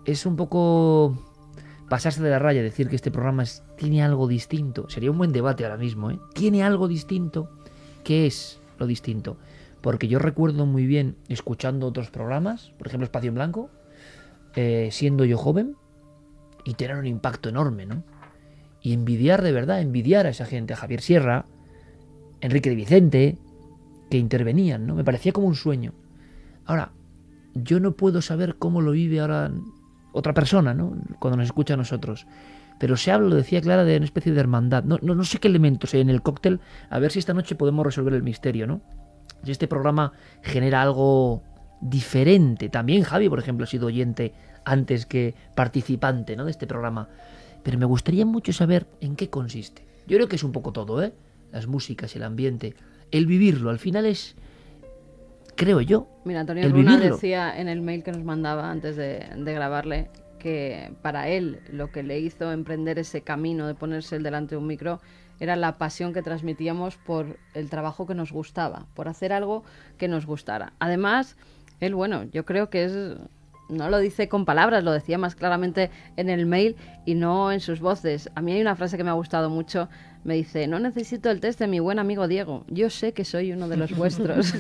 Es un poco pasarse de la raya decir que este programa tiene algo distinto. Sería un buen debate ahora mismo, ¿eh? ¿Tiene algo distinto? ¿Qué es lo distinto? Porque yo recuerdo muy bien escuchando otros programas, por ejemplo Espacio en Blanco, eh, siendo yo joven, y tener un impacto enorme, ¿no? Y envidiar de verdad, envidiar a esa gente, a Javier Sierra, Enrique de Vicente, que intervenían, ¿no? Me parecía como un sueño. Ahora, yo no puedo saber cómo lo vive ahora otra persona, ¿no? Cuando nos escucha a nosotros. Pero se habla, lo decía Clara, de una especie de hermandad. No, no, no sé qué elementos hay en el cóctel. A ver si esta noche podemos resolver el misterio, ¿no? Si este programa genera algo diferente. También Javi, por ejemplo, ha sido oyente antes que participante, ¿no? De este programa. Pero me gustaría mucho saber en qué consiste. Yo creo que es un poco todo, ¿eh? Las músicas, el ambiente, el vivirlo. Al final es, creo yo, Mira, Antonio el Runa vivirlo. decía en el mail que nos mandaba antes de, de grabarle que para él lo que le hizo emprender ese camino de ponerse el delante de un micro era la pasión que transmitíamos por el trabajo que nos gustaba, por hacer algo que nos gustara. Además, él, bueno, yo creo que es no lo dice con palabras, lo decía más claramente en el mail y no en sus voces. A mí hay una frase que me ha gustado mucho. Me dice, no necesito el test de mi buen amigo Diego. Yo sé que soy uno de los vuestros.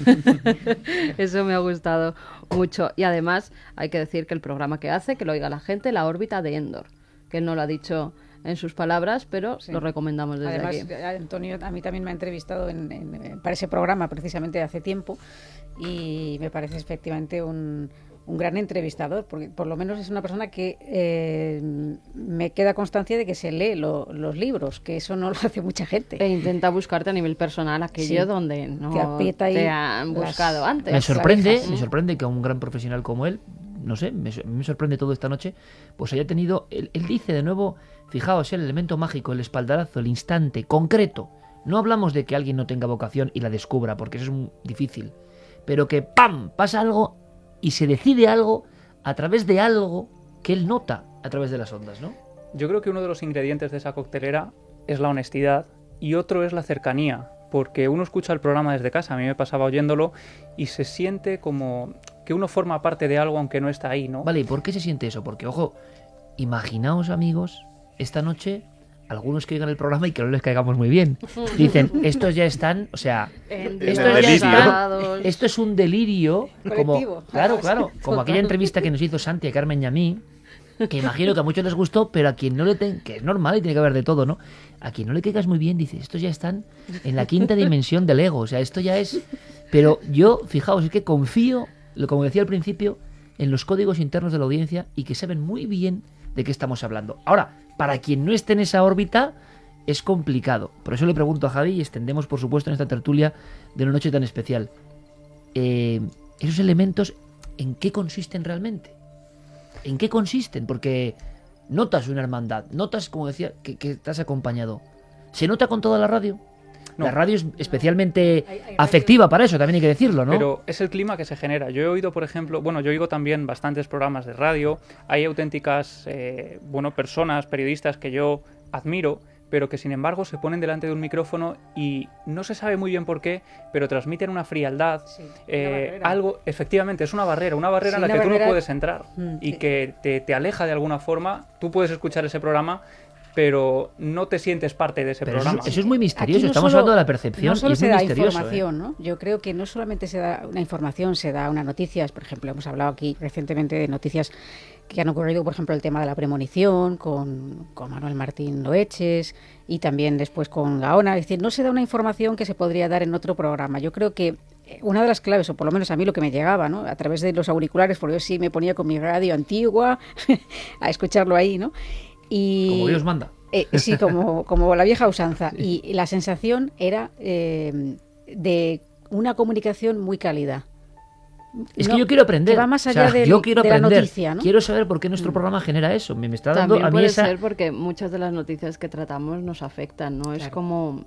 Eso me ha gustado mucho. Y además hay que decir que el programa que hace, que lo oiga la gente, la órbita de Endor. Que él no lo ha dicho en sus palabras, pero Sí. lo recomendamos desde Además, aquí. Antonio a mí también me ha entrevistado en- en- en- para ese programa precisamente hace tiempo y me parece efectivamente un, un gran entrevistador, porque por lo menos es una persona que eh, me queda constancia de que se lee lo- los libros, que eso no lo hace mucha gente. E intenta buscarte a nivel personal aquello Sí. donde no Te aprieta ahí te han las- buscado antes. me sorprende, me sorprende que a un gran profesional como él, no sé, me, so- me sorprende todo esta noche, pues haya tenido, él, él dice de nuevo, fijaos, el elemento mágico, el espaldarazo, el instante, concreto. No hablamos de que alguien no tenga vocación y la descubra, porque eso es muy difícil, pero que ¡pam! pasa algo y se decide algo a través de algo que él nota a través de las ondas, ¿no? Yo creo que uno de los ingredientes de esa coctelera es la honestidad y otro es la cercanía, porque uno escucha el programa desde casa, a mí me pasaba oyéndolo y se siente como que uno forma parte de algo aunque no está ahí, ¿no? Vale, ¿y por qué se siente eso? Porque, ojo, imaginaos, amigos, esta noche, algunos que oigan el programa y que no les caigamos muy bien. Dicen, estos ya están, o sea, esto, ya están- esto es un delirio. Como, claro, claro, como aquella entrevista que nos hizo Santi a Carmen y a mí, que imagino que a muchos les gustó, pero a quien no le ten- que es normal y tiene que haber de todo, ¿no? A quien no le caigas muy bien, dice, estos ya están en la quinta dimensión del ego, o sea, esto ya es... Pero yo, fijaos, es que confío, como decía al principio, en los códigos internos de la audiencia y que saben muy bien de qué estamos hablando. Ahora, para quien no esté en esa órbita, es complicado. Por eso le pregunto a Javi y extendemos, por supuesto, en esta tertulia de una noche tan especial. Eh, esos elementos, ¿en qué consisten realmente? ¿En qué consisten? Porque notas una hermandad, notas, como decía, que, que estás acompañado. ¿Se nota con toda la radio? No. La radio es especialmente Hay- hay radio- afectiva para eso, también hay que decirlo, ¿no? Pero es el clima que se genera. Yo he oído, por ejemplo, bueno, yo oigo también bastantes programas de radio. Hay auténticas, eh, bueno, personas, periodistas que yo admiro, pero que sin embargo se ponen delante de un micrófono y no se sabe muy bien por qué, pero transmiten una frialdad. Sí, eh, algo, efectivamente, es una barrera, una barrera Sí, en la que tú no puedes entrar Mm, y sí. que te, te aleja de alguna forma. Tú puedes escuchar ese programa, pero no te sientes parte de ese Pero programa. eso es muy misterioso, no estamos solo- hablando de la percepción No solo y es se muy da misterioso. ¿eh? información, ¿no? Yo creo que no solamente se da una información, se da unas noticias. Por ejemplo, hemos hablado aquí recientemente de noticias que han ocurrido, por ejemplo, el tema de la premonición con, con Manuel Martín Loeches y también después con Gaona. Es decir, no se da una información que se podría dar en otro programa. Yo creo que eh, una de las claves, o por lo menos a mí lo que me llegaba, ¿no? A través de los auriculares, porque yo sí me ponía con mi radio antigua a escucharlo ahí, ¿no? Y, Como Dios manda. eh, sí, como, como la vieja usanza. Y la sensación era eh, de una comunicación muy cálida. Es No, que yo quiero aprender. que va más O sea, allá del- yo quiero de la noticia, ¿no? Quiero saber por qué nuestro programa genera eso. Me, me está dando También a mí puede esa. ser porque muchas de las noticias que tratamos nos afectan, ¿no? Es como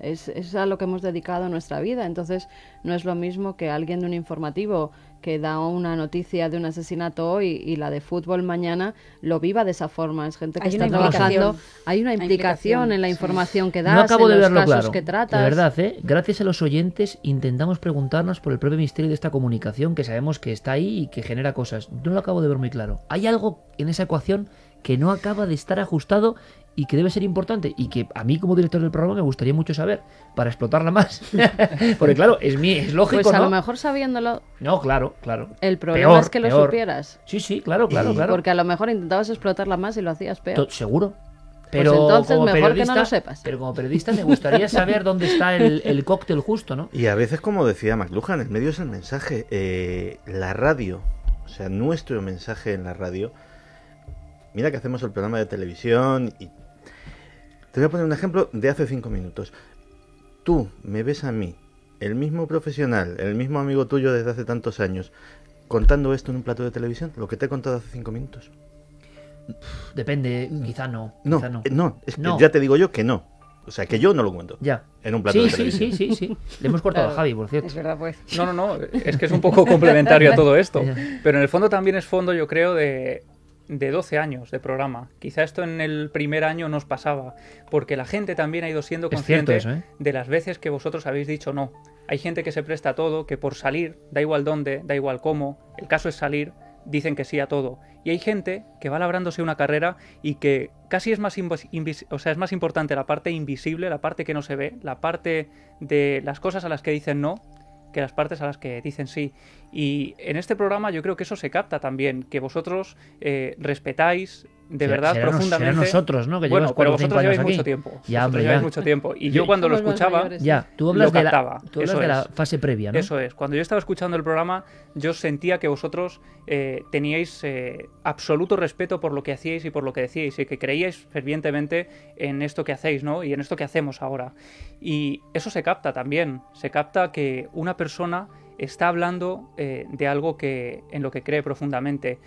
Es, es a lo que hemos dedicado nuestra vida. Entonces, no es lo mismo que alguien de un informativo que da una noticia de un asesinato hoy y la de fútbol mañana lo viva de esa forma. Es gente que Hay está trabajando. Hay una Hay implicación en la sí. información que das, No acabo en de los verlo casos claro. que tratas. De verdad, ¿eh? gracias a los oyentes intentamos preguntarnos por el propio misterio de esta comunicación que sabemos que está ahí y que genera cosas. No lo acabo de ver muy claro. Hay algo en esa ecuación que no acaba de estar ajustado y que debe ser importante y que a mí como director del programa me gustaría mucho saber para explotarla más. Porque claro, es mi es lógico, Pues a ¿no? lo mejor sabiéndolo, No, claro, claro. el problema Peor, es que lo peor. supieras. Sí, sí, claro, claro, Y claro. Porque a lo mejor intentabas explotarla más y lo hacías peor. To- Seguro. Pero Pues entonces como mejor que no periodista, lo sepas. Pero como periodista me gustaría saber dónde está el, el cóctel justo, ¿no? Y a veces, como decía McLuhan, el medio es el mensaje. Eh, la radio, o sea, nuestro mensaje en la radio. Mira que hacemos el programa de televisión y... Te voy a poner un ejemplo de hace cinco minutos. Tú me ves a mí, el mismo profesional, el mismo amigo tuyo desde hace tantos años, contando esto en un plato de televisión, lo que te he contado hace cinco minutos. Depende, quizá no. No, quizá no. eh, no, es que No. ya te digo yo que no. O sea, que yo no lo cuento. Ya. En un plato Sí, de sí, televisión. sí, sí, sí. Le hemos cortado a Javi, por cierto. Es verdad, pues. No, no, no, es que es un poco complementario a todo esto. Pero en el fondo también es fondo, yo creo, de, de 12 años de programa. Quizá esto en el primer año nos pasaba, porque la gente también ha ido siendo consciente eso, ¿eh? de las veces que vosotros habéis dicho no. Hay gente que se presta a todo, que por salir, da igual dónde, da igual cómo, el caso es salir, dicen que sí a todo. Y hay gente que va labrándose una carrera y que casi es más, o sea, es más importante la parte invisible, la parte que no se ve, la parte de las cosas a las que dicen no, que las partes a las que dicen sí. Y en este programa yo creo que eso se capta también, que vosotros eh, respetáis de verdad será profundamente. será nosotros, ¿no? Que bueno, llevamos pero cuatro vosotros lleváis mucho tiempo. Ya, Vosotros hombre, lleváis ya. mucho tiempo. Y Yo- yo cuando lo escuchaba. Ya, tú hablas, Lo de la, captaba, tú hablas eso de la es. fase previa, ¿no? Eso es, cuando yo estaba escuchando el programa, yo sentía que vosotros eh, teníais eh, absoluto respeto por lo que hacíais y por lo que decíais, y que creíais fervientemente en esto que hacéis, ¿no? Y en esto que hacemos ahora. Y eso se capta también, se capta que una persona está hablando eh, de algo que en lo que cree profundamente.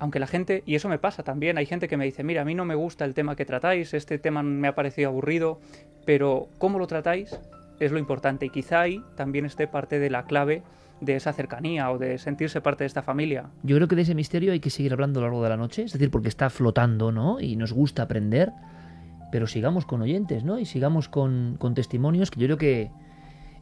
Aunque la gente, y eso me pasa también, hay gente que me dice, mira, a mí no me gusta el tema que tratáis, este tema me ha parecido aburrido, pero cómo lo tratáis es lo importante y quizá ahí también esté parte de la clave de esa cercanía o de sentirse parte de esta familia. Yo creo que de ese misterio hay que seguir hablando a lo largo de la noche, es decir, porque está flotando, ¿no? Y nos gusta aprender, pero sigamos con oyentes, ¿no? Y sigamos con, con testimonios que yo creo que,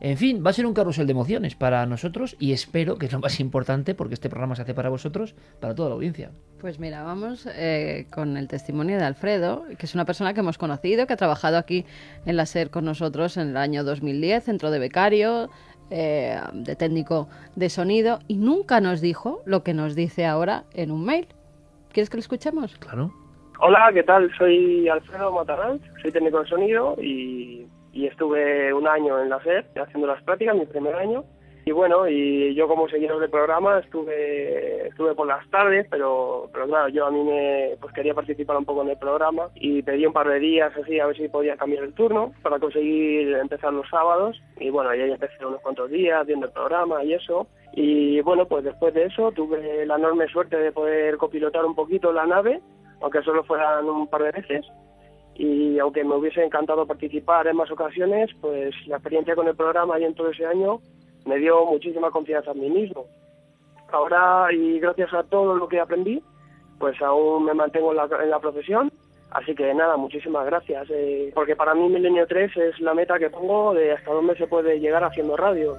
en fin, va a ser un carrusel de emociones para nosotros y espero que es lo más importante, porque este programa se hace para vosotros, para toda la audiencia. Pues mira, vamos eh, con el testimonio de Alfredo, que es una persona que hemos conocido, que ha trabajado aquí en la SER con nosotros en el año 2010, entró de becario, eh, de técnico de sonido, y nunca nos dijo lo que nos dice ahora en un mail. ¿Quieres que lo escuchemos? Claro. Hola, ¿qué tal? Soy Alfredo Matarranz, soy técnico de sonido y, y estuve un año en la SER haciendo las prácticas, mi primer año. Y bueno, y yo como seguidor del programa estuve estuve por las tardes, pero pero claro, yo a mí me pues quería participar un poco en el programa y pedí un par de días así a ver si podía cambiar el turno para conseguir empezar los sábados y bueno, ahí empecé unos cuantos días viendo el programa y eso. Y bueno, pues después de eso tuve la enorme suerte de poder copilotar un poquito la nave, aunque solo fueran un par de veces y aunque me hubiese encantado participar en más ocasiones, pues la experiencia con el programa y en todo ese año me dio muchísima confianza en mí mismo. Ahora, y gracias a todo lo que aprendí, pues aún me mantengo en la, en la profesión. Así que nada, muchísimas gracias. eh, porque para mí Milenio 3 es la meta que pongo de hasta dónde se puede llegar haciendo radio.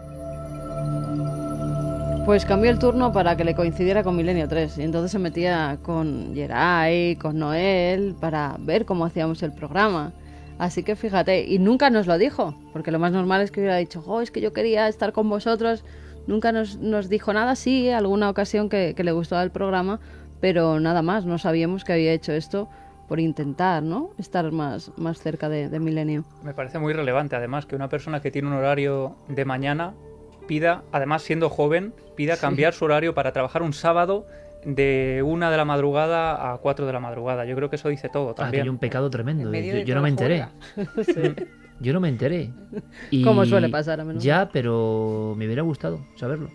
Pues cambió el turno para que le coincidiera con Milenio 3 y entonces se metía con Geray, con Noel, para ver cómo hacíamos el programa. Así que fíjate, y nunca nos lo dijo, porque lo más normal es que hubiera dicho, oh, es que yo quería estar con vosotros. Nunca nos, nos dijo nada, sí, alguna ocasión que, le gustaba el programa, pero nada más, no sabíamos que había hecho esto por intentar, ¿no? Estar más, más cerca de Milenio. Me parece muy relevante además que una persona que tiene un horario de mañana pida, además siendo joven, pida cambiar su horario para trabajar un sábado de una de la madrugada a cuatro de la madrugada. Yo creo que eso dice todo Ah, también. que hay un pecado tremendo. En medio Yo, no me enteré. Yo no me enteré. Y Como suele pasar a menudo. Ya, pero me hubiera gustado saberlo.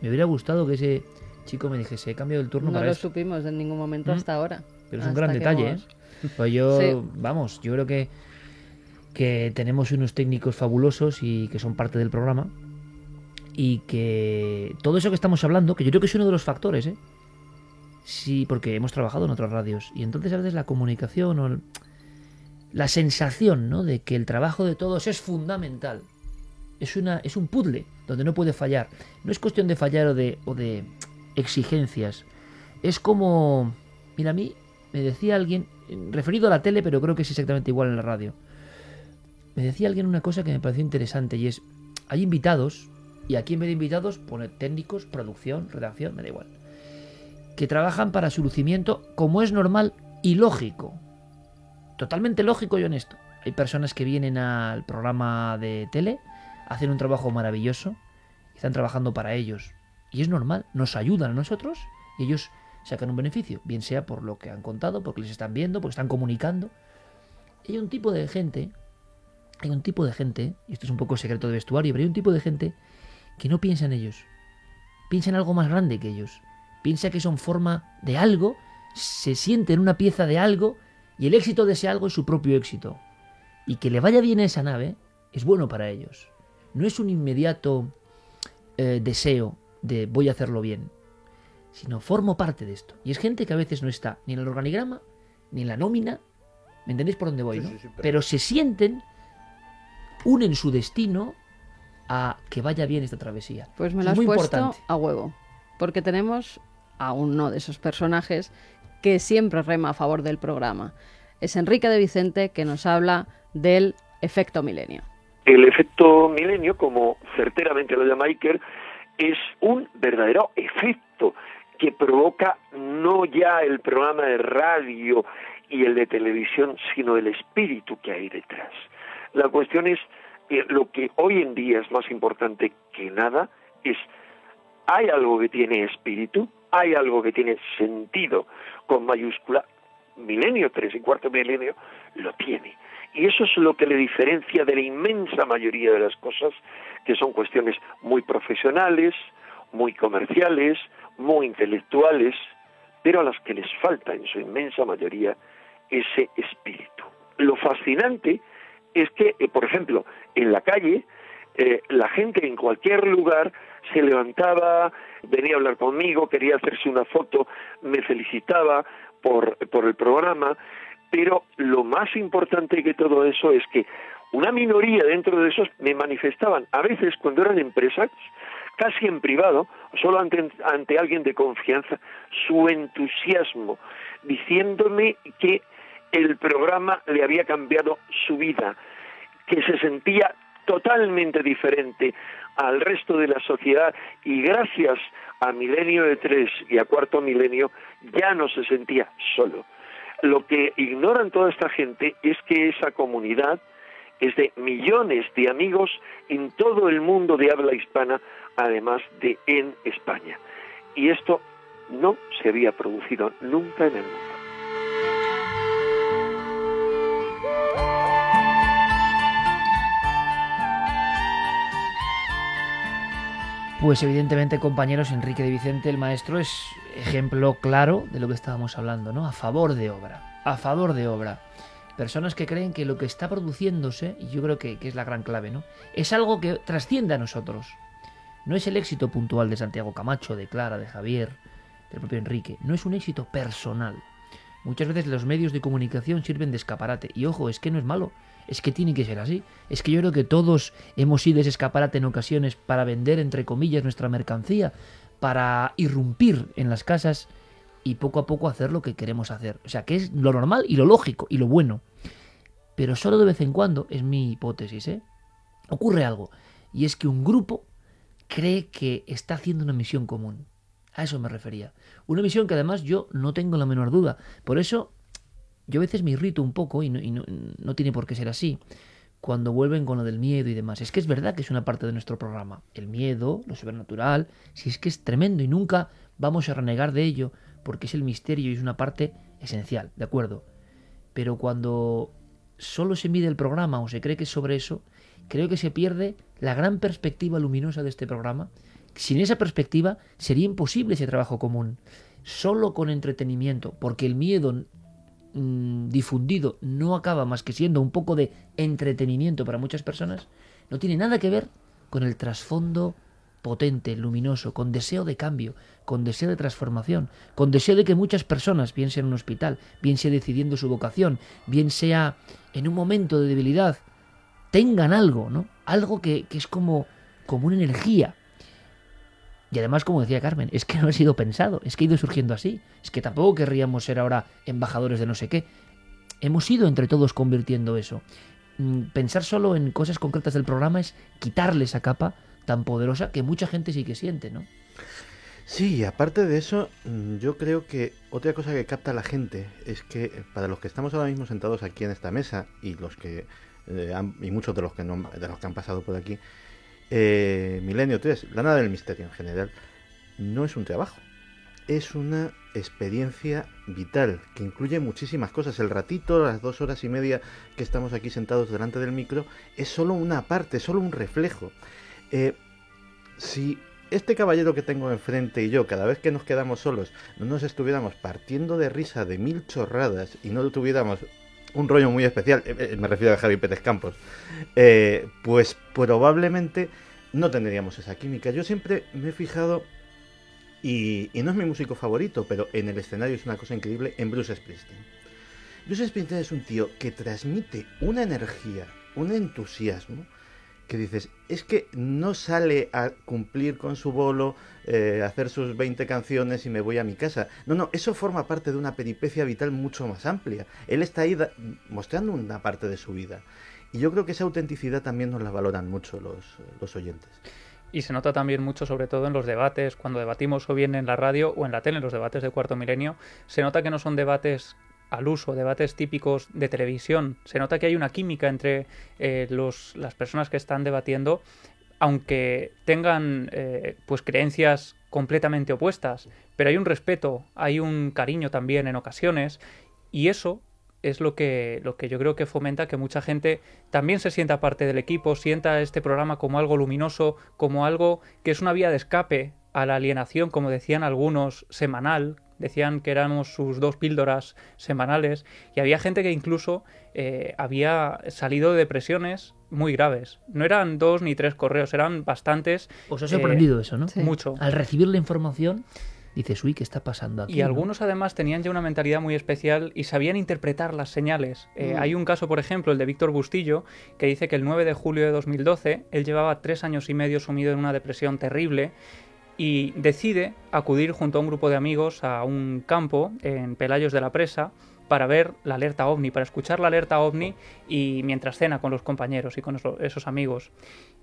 Me hubiera gustado que ese chico me dijese, he cambiado el turno No para lo supimos en ningún momento Mm. hasta ahora. Pero es un gran que detalle, hemos- ¿eh? Pues yo, Sí. vamos, yo creo que que tenemos unos técnicos fabulosos y que son parte del programa y que todo eso que estamos hablando, que yo creo que es uno de los factores, ¿eh? Sí, porque hemos trabajado en otras radios y entonces a veces la comunicación o la sensación, ¿no? De que el trabajo de todos es fundamental. Es, una, es un puzzle donde no puede fallar. No es cuestión de fallar o de, o de exigencias. Es como... Mira, a mí me decía alguien, referido a la tele, pero creo que es exactamente igual en la radio. Me decía alguien una cosa que me pareció interesante y es, hay invitados, y aquí en vez de invitados pone técnicos, producción, redacción, me da igual, que trabajan para su lucimiento como es normal y lógico. Totalmente lógico y honesto. Hay personas que vienen al programa de tele, hacen un trabajo maravilloso, están trabajando para ellos. Y es normal, nos ayudan a nosotros y ellos sacan un beneficio, bien sea por lo que han contado, porque les están viendo, porque están comunicando. hay un tipo de gente, hay un tipo de gente, y esto es un poco secreto de vestuario, pero hay un tipo de gente que no piensa en ellos, piensa en algo más grande que ellos, piensa que son forma de algo, se siente en una pieza de algo, y el éxito de ese algo es su propio éxito. Y que le vaya bien a esa nave es bueno para ellos. No es un inmediato eh, deseo de voy a hacerlo bien, sino formo parte de esto. Y es gente que a veces no está ni en el organigrama, ni en la nómina, ¿me entendéis por dónde voy? ¿no? pero... se sienten, unen su destino a que vaya bien esta travesía. Pues me lo has puesto a huevo, porque tenemos a uno de esos personajes que siempre rema a favor del programa. Es Enrique de Vicente que nos habla del efecto milenio. El efecto milenio, como certeramente lo llama Iker, es un verdadero efecto que provoca no ya el programa de radio y el de televisión, sino el espíritu que hay detrás. La cuestión es, eh, lo que hoy en día es más importante que nada es, ¿hay algo que tiene espíritu? ¿Hay algo que tiene sentido con mayúscula? Milenio tres y cuarto milenio lo tiene. Y eso es lo que le diferencia de la inmensa mayoría de las cosas, que son cuestiones muy profesionales, muy comerciales, muy intelectuales, pero a las que les falta en su inmensa mayoría ese espíritu. Lo fascinante es que, eh, por ejemplo, en la calle, eh, la gente en cualquier lugar se levantaba, venía a hablar conmigo, quería hacerse una foto, me felicitaba por, por el programa, pero lo más importante que todo eso es que una minoría dentro de esos me manifestaban, a veces cuando eran empresas, casi en privado, solo ante, ante alguien de confianza, su entusiasmo, diciéndome que el programa le había cambiado su vida, que se sentía totalmente diferente al resto de la sociedad y gracias a Milenio de Tres y a Cuarto Milenio ya no se sentía solo. Lo que ignoran toda esta gente es que esa comunidad es de millones de amigos en todo el mundo de habla hispana además de en España. Y esto no se había producido nunca en el mundo. Pues evidentemente, compañeros, Enrique de Vicente, el maestro, es ejemplo claro de lo que estábamos hablando, ¿no? A favor de obra, a favor de obra. Personas que creen que lo que está produciéndose, y yo creo que, que es la gran clave, ¿no? Es algo que trasciende a nosotros. No es el éxito puntual de Santiago Camacho, de Clara, de Javier, del propio Enrique. No es un éxito personal. Muchas veces los medios de comunicación sirven de escaparate. Y ojo, es que no es malo. Es que tiene que ser así. Es que yo creo que todos hemos sido ese escaparate en ocasiones para vender, entre comillas, nuestra mercancía, para irrumpir en las casas y poco a poco hacer lo que queremos hacer. O sea, que es lo normal y lo lógico y lo bueno. Pero solo de vez en cuando, es mi hipótesis, ¿eh? Ocurre algo. Y es que un grupo cree que está haciendo una misión común. A eso me refería. Una misión que además yo no tengo la menor duda. Por eso yo a veces me irrito un poco y no, tiene por qué ser así cuando vuelven con lo del miedo y demás. Es que es verdad que es una parte de nuestro programa. El miedo, lo sobrenatural, si es que es tremendo y nunca vamos a renegar de ello porque es el misterio y es una parte esencial, ¿de acuerdo? Pero cuando solo se mide el programa o se cree que es sobre eso, creo que se pierde la gran perspectiva luminosa de este programa. Sin esa perspectiva sería imposible ese trabajo común. Solo con entretenimiento, porque el miedo mm, difundido no acaba más que siendo un poco de entretenimiento para muchas personas, no tiene nada que ver con el trasfondo potente, luminoso, con deseo de cambio, con deseo de transformación, con deseo de que muchas personas, bien sea en un hospital, bien sea decidiendo su vocación, bien sea en un momento de debilidad, tengan algo, ¿no? Algo que, que es como, como una energía. Y además, como decía Carmen, es que no ha sido pensado, es que ha ido surgiendo así. Es que tampoco querríamos ser ahora embajadores de no sé qué. Hemos ido entre todos convirtiendo eso. Mm, Pensar solo en cosas concretas del programa es quitarle esa capa tan poderosa que mucha gente sí que siente, ¿no? Sí, aparte de eso, mm, yo creo que otra cosa que capta la gente es que eh, para los que estamos ahora mismo sentados aquí en esta mesa y los que eh, han- y muchos de los que no, de los que han pasado por aquí, eh, Milenio 3, la nada del misterio en general, no es un trabajo, es una experiencia vital que incluye muchísimas cosas. El ratito, las dos horas y media que estamos aquí sentados delante del micro, es solo una parte, solo un reflejo. Eh, si este caballero que tengo enfrente y yo, cada vez que nos quedamos solos, no nos estuviéramos partiendo de risa de mil chorradas y no tuviéramos un rollo muy especial, eh, eh, me refiero a Javi Pérez Campos, eh, pues probablemente no tendríamos esa química. Yo siempre me he fijado, y, y no es mi músico favorito, pero en el escenario es una cosa increíble, en Bruce Springsteen. Bruce Springsteen es un tío que transmite una energía, un entusiasmo, que dices, es que no sale a cumplir con su bolo, eh, hacer sus 20 canciones y me voy a mi casa. No, no, eso forma parte de una peripecia vital mucho más amplia. Él está ahí mostrando una parte de su vida. Y yo creo que esa autenticidad también nos la valoran mucho los, los oyentes. Y se nota también mucho, sobre todo en los debates, cuando debatimos o bien en la radio o en la tele, en los debates de cuarto milenio, se nota que no son debates al uso, debates típicos de televisión. Se nota que hay una química entre eh, los, las personas que están debatiendo, aunque tengan eh, pues creencias completamente opuestas, pero hay un respeto, hay un cariño también en ocasiones, y eso es lo que, lo que yo creo que fomenta que mucha gente también se sienta parte del equipo, sienta este programa como algo luminoso, como algo que es una vía de escape a la alienación, como decían algunos, semanal. Decían que éramos sus dos píldoras semanales y había gente que incluso eh, había salido de depresiones muy graves. No eran dos ni tres correos, eran bastantes. Os ha eh, sorprendido eso, ¿no? Sí. Mucho. Al recibir la información, dices, uy, ¿qué está pasando aquí? Y no? algunos además tenían ya una mentalidad muy especial y sabían interpretar las señales. Eh, Mm. Hay un caso, por ejemplo, el de Víctor Bustillo, que dice que el 9 de julio de 2012 él llevaba tres años y medio sumido en una depresión terrible y decide acudir junto a un grupo de amigos a un campo en Pelayos de la Presa para ver la alerta ovni, para escuchar la alerta ovni y mientras cena con los compañeros y con eso- esos amigos.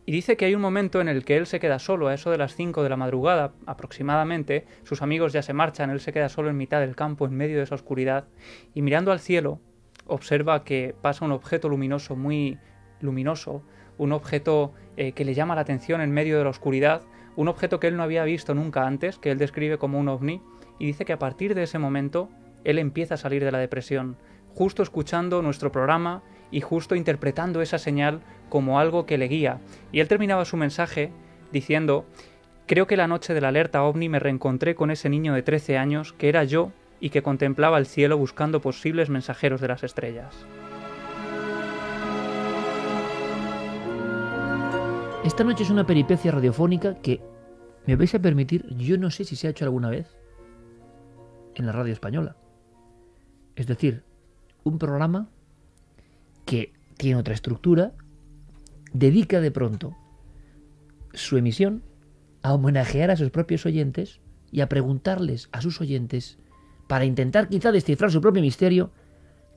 Y dice que hay un momento en el que él se queda solo, a eso de las 5 de la madrugada aproximadamente, sus amigos ya se marchan, él se queda solo en mitad del campo, en medio de esa oscuridad, y mirando al cielo, observa que pasa un objeto luminoso, muy luminoso, un objeto eh, que le llama la atención en medio de la oscuridad, un objeto que él no había visto nunca antes, que él describe como un ovni, y dice que a partir de ese momento él empieza a salir de la depresión, justo escuchando nuestro programa y justo interpretando esa señal como algo que le guía. Y él terminaba su mensaje diciendo, creo que la noche de la alerta ovni me reencontré con ese niño de 13 años que era yo y que contemplaba el cielo buscando posibles mensajeros de las estrellas. Esta noche es una peripecia radiofónica que, me vais a permitir, yo no sé si se ha hecho alguna vez en la radio española. Es decir, un programa que tiene otra estructura, dedica de pronto su emisión a homenajear a sus propios oyentes y a preguntarles a sus oyentes, para intentar quizá descifrar su propio misterio,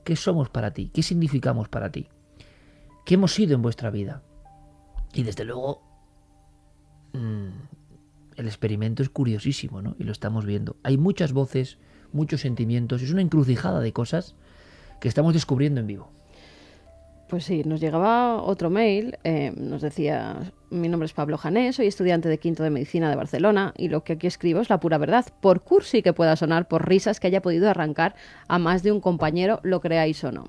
qué somos para ti, qué significamos para ti, qué hemos sido en vuestra vida. Y desde luego, mm, el experimento es curiosísimo, ¿no? Y lo estamos viendo. Hay muchas voces, muchos sentimientos, es una encrucijada de cosas que estamos descubriendo en vivo. Pues sí, nos llegaba otro mail, eh, nos decía, mi nombre es Pablo Janés, soy estudiante de quinto de medicina de Barcelona y lo que aquí escribo es la pura verdad, por cursi que pueda sonar, por risas que haya podido arrancar a más de un compañero, lo creáis o no.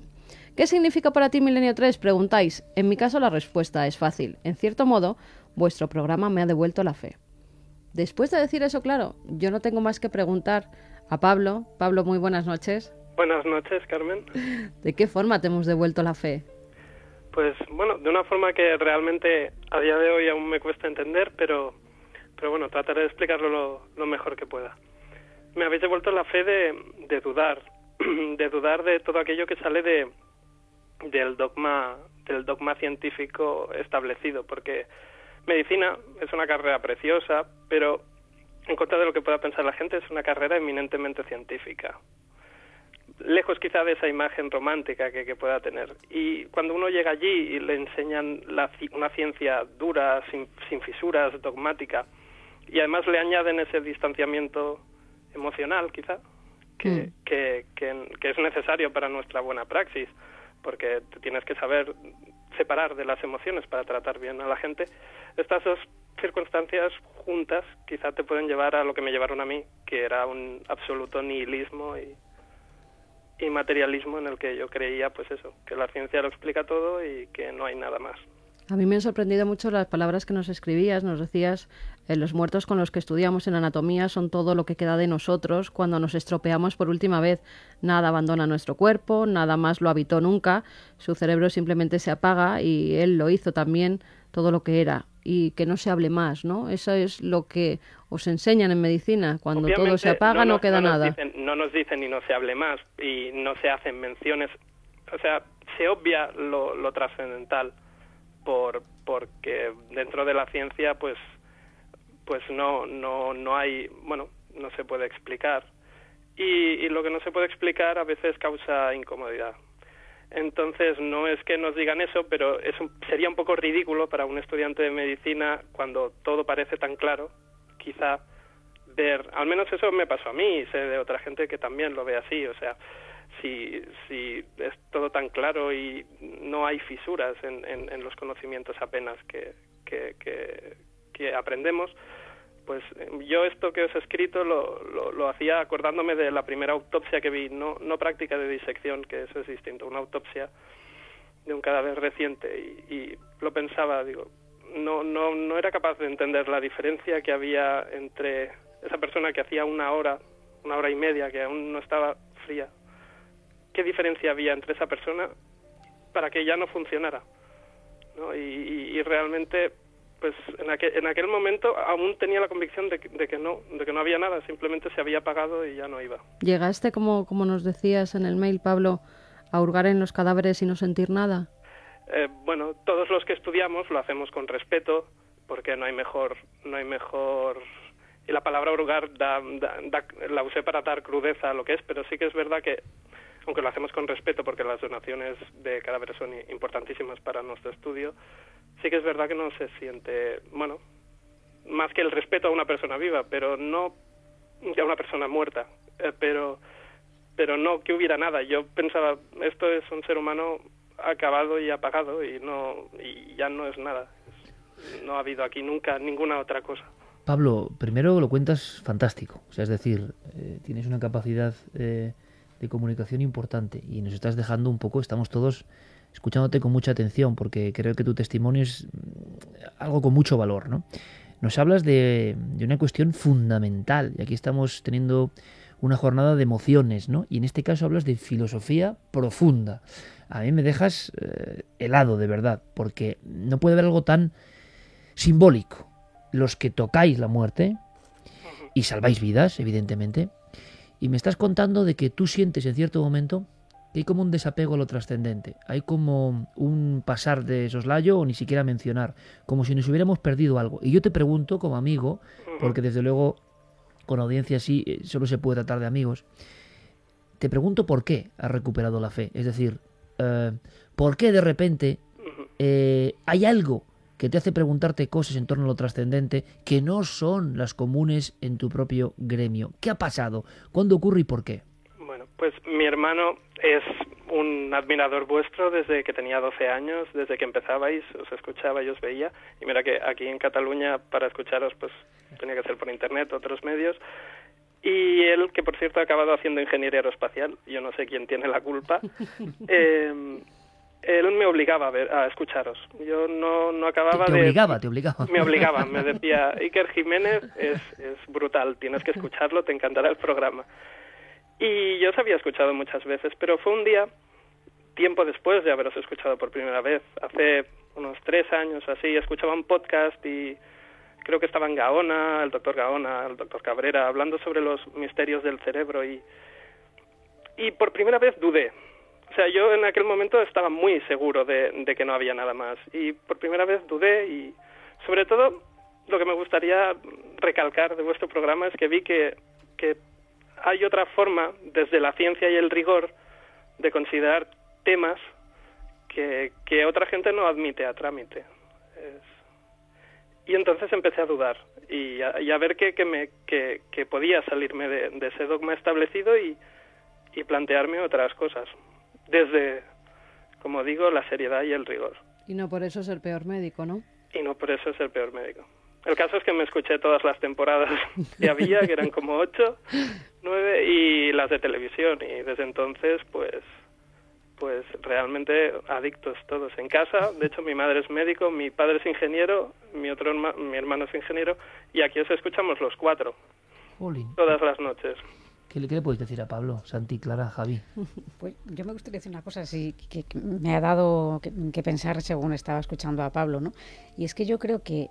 ¿Qué significa para ti Milenio 3? Preguntáis. En mi caso la respuesta es fácil. En cierto modo, vuestro programa me ha devuelto la fe. Después de decir eso, claro, yo no tengo más que preguntar a Pablo. Pablo, muy buenas noches. Buenas noches, Carmen. ¿De qué forma te hemos devuelto la fe? Pues bueno, de una forma que realmente a día de hoy aún me cuesta entender, pero, pero bueno, trataré de explicarlo lo, lo mejor que pueda. Me habéis devuelto la fe de, de dudar, de dudar de todo aquello que sale de, del dogma del dogma científico establecido, porque medicina es una carrera preciosa, pero en contra de lo que pueda pensar la gente, es una carrera eminentemente científica. Lejos quizá de esa imagen romántica que, que pueda tener. Y cuando uno llega allí y le enseñan la, una ciencia dura, sin, sin fisuras, dogmática, y además le añaden ese distanciamiento emocional, quizá, que, Mm. que, que, que es necesario para nuestra buena praxis, porque tienes que saber separar de las emociones para tratar bien a la gente. Estas dos circunstancias juntas quizá te pueden llevar a lo que me llevaron a mí, que era un absoluto nihilismo y, y materialismo en el que yo creía, pues eso, que la ciencia lo explica todo y que no hay nada más. A mí me han sorprendido mucho las palabras que nos escribías. Nos decías, eh, los muertos con los que estudiamos en anatomía son todo lo que queda de nosotros cuando nos estropeamos por última vez. Nada abandona nuestro cuerpo, nada más lo habitó nunca. Su cerebro simplemente se apaga y él lo hizo también todo lo que era. Y que no se hable más, ¿no? Eso es lo que os enseñan en medicina. Cuando todo se apaga no, nos- queda nada. dicen- no nos dicen y no se hable más y no se hacen menciones. O sea, se obvia lo, lo trascendental por porque dentro de la ciencia pues pues no no no hay bueno no se puede explicar. Y, y lo que no se puede explicar a veces causa incomodidad. Entonces no es que nos digan eso pero es un- sería un poco ridículo para un estudiante de medicina cuando todo parece tan claro quizá ver, al menos eso me pasó a mí y sé de otra gente que también lo ve así, o sea, si, si es todo tan claro y no hay fisuras en, los conocimientos apenas que, aprendemos, pues eh, yo esto que os he escrito lo, lo, hacía acordándome de la primera autopsia que vi, no, no práctica de disección, que eso es distinto, una autopsia de un cadáver reciente y, y lo pensaba, digo, no, no, no era capaz de entender la diferencia que había entre esa persona que hacía una hora, una hora y media, que aún no estaba fría. ¿Qué diferencia había entre esa persona para que ya no funcionara? ¿no? Y, y- y realmente, pues en aquel, en aquel momento aún tenía la convicción de que, de que no, de que no había nada, simplemente se había apagado y ya no iba. ¿Llegaste, como, como nos decías en el mail, Pablo, a hurgar en los cadáveres y no sentir nada? Eh, bueno, todos los que estudiamos lo hacemos con respeto, porque no hay mejor, no hay mejor. Y la palabra hurgar da, da- da- la usé para dar crudeza a lo que es, pero sí que es verdad que, aunque lo hacemos con respeto, porque las donaciones de cadáveres son importantísimas para nuestro estudio, sí que es verdad que no se siente, bueno, más que el respeto a una persona viva, pero no a una persona muerta, eh, pero pero no que hubiera nada. Yo pensaba, esto es un ser humano acabado y apagado y no y ya no es nada. No ha habido aquí nunca ninguna otra cosa. Pablo, primero lo cuentas fantástico, o sea, es decir, eh, tienes una capacidad eh, de comunicación importante y nos estás dejando un poco, estamos todos escuchándote con mucha atención porque creo que tu testimonio es mm, algo con mucho valor, ¿no? Nos hablas de, de una cuestión fundamental y aquí estamos teniendo una jornada de emociones, ¿no? Y en este caso hablas de filosofía profunda. A mí me dejas eh, helado, de verdad, porque no puede haber algo tan simbólico. Los que tocáis la muerte y salváis vidas, evidentemente, y me estás contando de que tú sientes en cierto momento que hay como un desapego a lo trascendente, hay como un pasar de soslayo o ni siquiera mencionar, como si nos hubiéramos perdido algo. Y yo te pregunto como amigo, porque desde luego con audiencia así eh, solo se puede tratar de amigos, te pregunto por qué has recuperado la fe, es decir, eh, ¿por qué de repente eh, hay algo que te hace preguntarte cosas en torno a lo trascendente que no son las comunes en tu propio gremio? ¿Qué ha pasado? ¿Cuándo ocurre y por qué? Bueno, pues mi hermano es un admirador vuestro desde que tenía 12 años, desde que empezabais, os escuchaba y os veía. Y mira que aquí en Cataluña para escucharos pues tenía que ser por internet, otros medios. Y él, que por cierto ha acabado haciendo ingeniería aeroespacial, yo no sé quién tiene la culpa, eh, él me obligaba a, ver, a escucharos. Yo no, no acababa Te de... obligaba, te obligaba. Me obligaba, me decía, Iker Jiménez es, es brutal, tienes que escucharlo, te encantará el programa. Y yo os había escuchado muchas veces, pero fue un día, tiempo después de haberos escuchado por primera vez, hace unos tres años así, escuchaba un podcast y creo que estaban Gaona, el doctor Gaona, el doctor Cabrera, hablando sobre los misterios del cerebro y, y por primera vez dudé. O sea, yo en aquel momento estaba muy seguro de, que no había nada más y por primera vez dudé y sobre todo lo que me gustaría recalcar de vuestro programa es que vi que, hay otra forma, desde la ciencia y el rigor, de considerar temas que, otra gente no admite a trámite. Y entonces empecé a dudar y a, ver que, que, me, que, podía salirme de, ese dogma establecido y, y plantearme otras cosas, desde, como digo, la seriedad y el rigor. Y no por eso es el peor médico, ¿no? Y no por eso es el peor médico. El caso es que me escuché todas las temporadas que había, que eran como ocho, nueve, y las de televisión. Y desde entonces, pues, pues realmente adictos todos en casa. De hecho, mi madre es médico, mi padre es ingeniero, mi otro mi hermano es ingeniero, y aquí os escuchamos los cuatro. Todas las noches. ¿Qué le, puedes decir a Pablo, Santi, Clara, Javi? Pues yo me gustaría decir una cosa sí, que, me ha dado que, pensar según estaba escuchando a Pablo, ¿no? Y es que yo creo que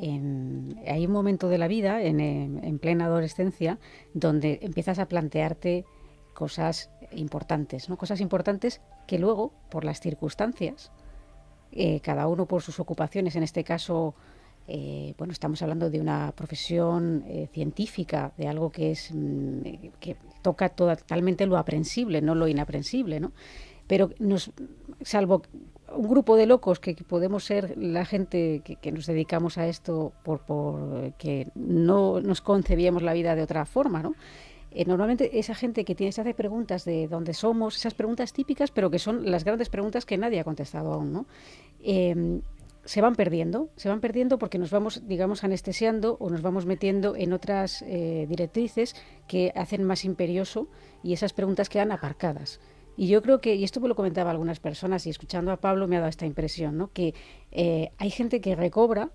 hay un momento de la vida, en, plena adolescencia, donde empiezas a plantearte cosas importantes, ¿no? Cosas importantes que luego, por las circunstancias, eh, cada uno por sus ocupaciones, en este caso eh, bueno, estamos hablando de una profesión eh, científica, de algo que es mm, que toca totalmente lo aprensible, no lo inaprensible, ¿no? Pero nos, salvo un grupo de locos que, podemos ser la gente que, nos dedicamos a esto por, por que no nos concebíamos la vida de otra forma, ¿no? Eh, normalmente esa gente que tiene, se hace preguntas de dónde somos, esas preguntas típicas, pero que son las grandes preguntas que nadie ha contestado aún, ¿no? Se van perdiendo, se van perdiendo porque nos vamos, digamos, anestesiando o nos vamos metiendo en otras eh, directrices que hacen más imperioso y esas preguntas quedan aparcadas. Y yo creo que, y esto me lo comentaba algunas personas y escuchando a Pablo me ha dado esta impresión, ¿no? que eh, hay gente que recobra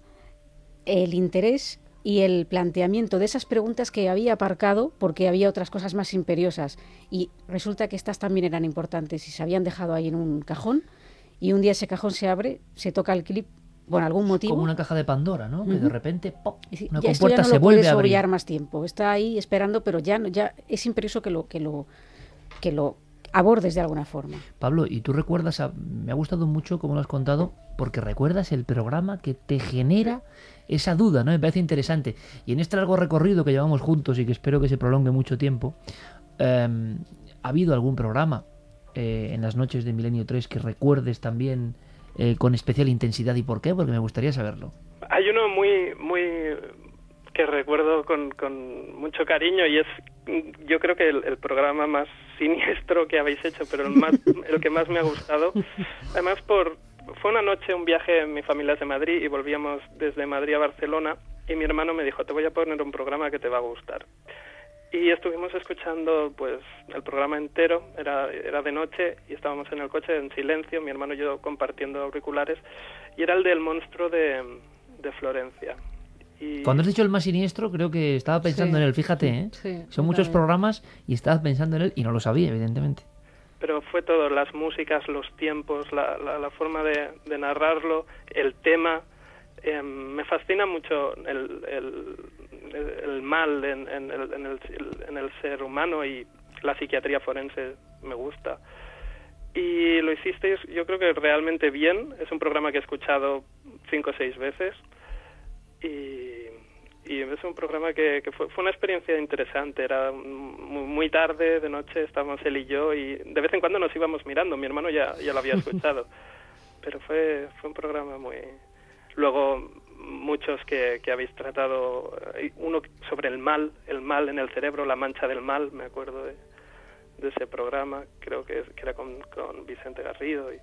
el interés y el planteamiento de esas preguntas que había aparcado porque había otras cosas más imperiosas y resulta que estas también eran importantes y se habían dejado ahí en un cajón y un día ese cajón se abre, se toca el clip por algún motivo. Como una caja de Pandora, ¿no? Que de repente ¡pop! una ya compuerta se vuelve a abrir. más tiempo. Está ahí esperando, pero ya, ya es imperioso que lo, que lo, que lo abordes de alguna forma. Pablo, ¿y tú recuerdas? me ha gustado mucho como lo has contado, porque recuerdas el programa que te genera esa duda, ¿no? Me parece interesante. Y en este largo recorrido que llevamos juntos y que espero que se prolongue mucho tiempo, em, ¿ha habido algún programa eh, en las noches de Milenio 3 que recuerdes también eh, con especial intensidad y por qué? Porque me gustaría saberlo. Hay uno muy, muy que recuerdo con, con mucho cariño y es yo creo que el, programa más siniestro que habéis hecho, pero el, más, el que más me ha gustado. Además, por fue una noche, un viaje, mi familia de Madrid y volvíamos desde Madrid a Barcelona y mi hermano me dijo, te voy a poner un programa que te va a gustar y estuvimos escuchando pues el programa entero era era de noche y estábamos en el coche en silencio mi hermano y yo compartiendo auriculares y era el del monstruo de, de Florencia y... Cuando has dicho el más siniestro, creo que estaba pensando en él, fíjate, ¿eh? Son muchos programas y estabas pensando en él y no lo sabía, evidentemente. Pero fue todo, las músicas, los tiempos, la, la, forma de, de, narrarlo, el tema. Eh, me fascina mucho el, el, el mal en, en, el, en, el, en el ser humano y la psiquiatría forense me gusta. Y lo hicisteis, yo creo que realmente bien. Es un programa que he escuchado cinco o seis veces. Y, y es un programa que, que fue, fue, una experiencia interesante. Era muy, muy, tarde, de noche, estábamos él y yo, y de vez en cuando nos íbamos mirando. Mi hermano ya, ya lo había escuchado. Pero fue, fue un programa muy. Luego muchos que, que, habéis tratado, eh, uno sobre el mal, el mal en el cerebro, la mancha del mal, me acuerdo de, de ese programa, creo que, que era con, con, Vicente Garrido. Y...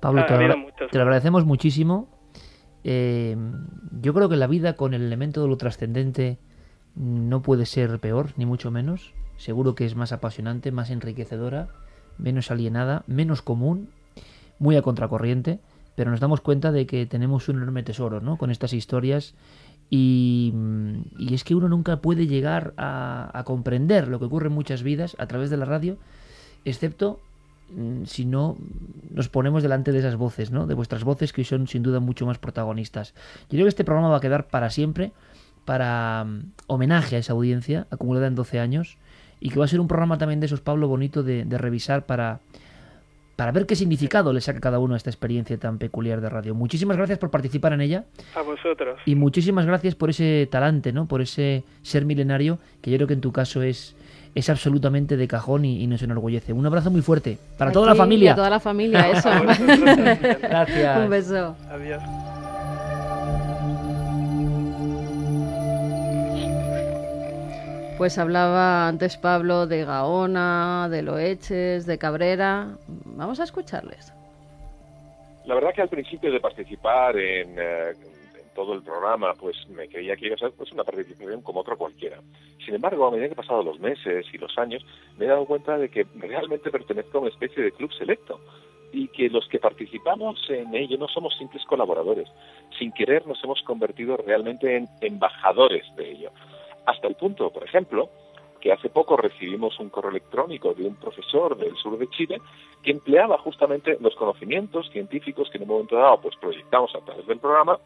Pablo, te, lo agradecemos muchísimo. Eh, yo creo que la vida con el elemento de lo trascendente no puede ser peor, ni mucho menos. Seguro que es más apasionante, más enriquecedora, menos alienada, menos común, muy a contracorriente pero nos damos cuenta de que tenemos un enorme tesoro ¿no? con estas historias Y, y es que uno nunca puede llegar a, a comprender lo que ocurre en muchas vidas a través de la radio, excepto mm, si no nos ponemos delante de esas voces, ¿no? De vuestras voces que son sin duda mucho más protagonistas. Yo creo que este programa va a quedar para siempre, para mm, homenaje a esa audiencia acumulada en 12 años y que va a ser un programa también de esos, Pablo, bonito de, de revisar para, para ver qué significado le saca cada uno a esta experiencia tan peculiar de radio. Muchísimas gracias por participar en ella A vosotros. y muchísimas gracias por ese talante, ¿no? Por ese ser milenario que yo creo que en tu caso es es absolutamente de cajón y, y nos enorgullece. Un abrazo muy fuerte para toda la familia. a toda la familia, eso. Gracias. Un beso. Adiós. Pues hablaba antes Pablo de Gaona, de Loeches, de Cabrera. Vamos a escucharles. La verdad que al principio de participar en, eh, en todo el programa, pues me creía que iba a ser pues, una participación como otro cualquiera. Sin embargo, a medida que han pasado los meses y los años, me he dado cuenta de que realmente pertenezco a una especie de club selecto y que los que participamos en ello no somos simples colaboradores. Sin querer nos hemos convertido realmente en embajadores de ello. Hasta el punto, por ejemplo, que hace poco recibimos un correo electrónico de un profesor del sur de Chile que empleaba justamente los conocimientos científicos que en un momento dado pues proyectamos a través del programa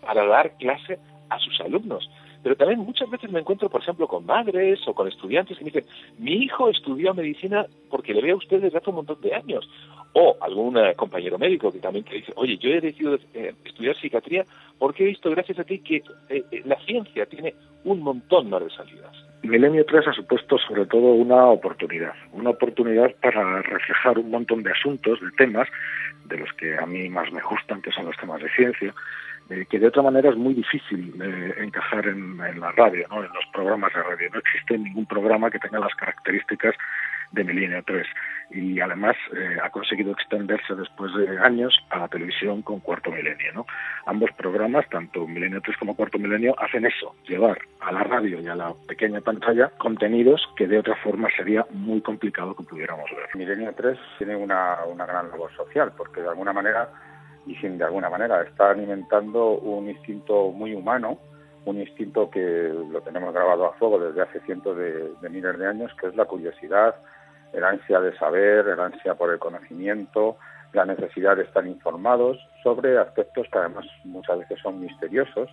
para dar clase a sus alumnos. Pero también muchas veces me encuentro, por ejemplo, con madres o con estudiantes que me dicen, mi hijo estudió medicina porque le veo a usted desde hace un montón de años. O algún eh, compañero médico que también te dice, oye, yo he decidido eh, estudiar psiquiatría porque he visto, gracias a ti, que eh, la ciencia tiene un montón de salidas. Milenio 3 ha supuesto sobre todo una oportunidad, una oportunidad para reflejar un montón de asuntos, de temas, de los que a mí más me gustan, que son los temas de ciencia, eh, que de otra manera es muy difícil eh, encajar en, en la radio, ¿no? en los programas de radio. No existe ningún programa que tenga las características de Milenio 3 y además eh, ha conseguido extenderse después de años a la televisión con Cuarto Milenio. ¿no? Ambos programas, tanto Milenio 3 como Cuarto Milenio, hacen eso, llevar a la radio y a la pequeña pantalla contenidos que de otra forma sería muy complicado que pudiéramos ver. Milenio 3 tiene una, una gran labor social porque de alguna manera y sin de alguna manera está alimentando un instinto muy humano, un instinto que lo tenemos grabado a fuego desde hace cientos de, de miles de años, que es la curiosidad, el ansia de saber, el ansia por el conocimiento, la necesidad de estar informados sobre aspectos que además muchas veces son misteriosos.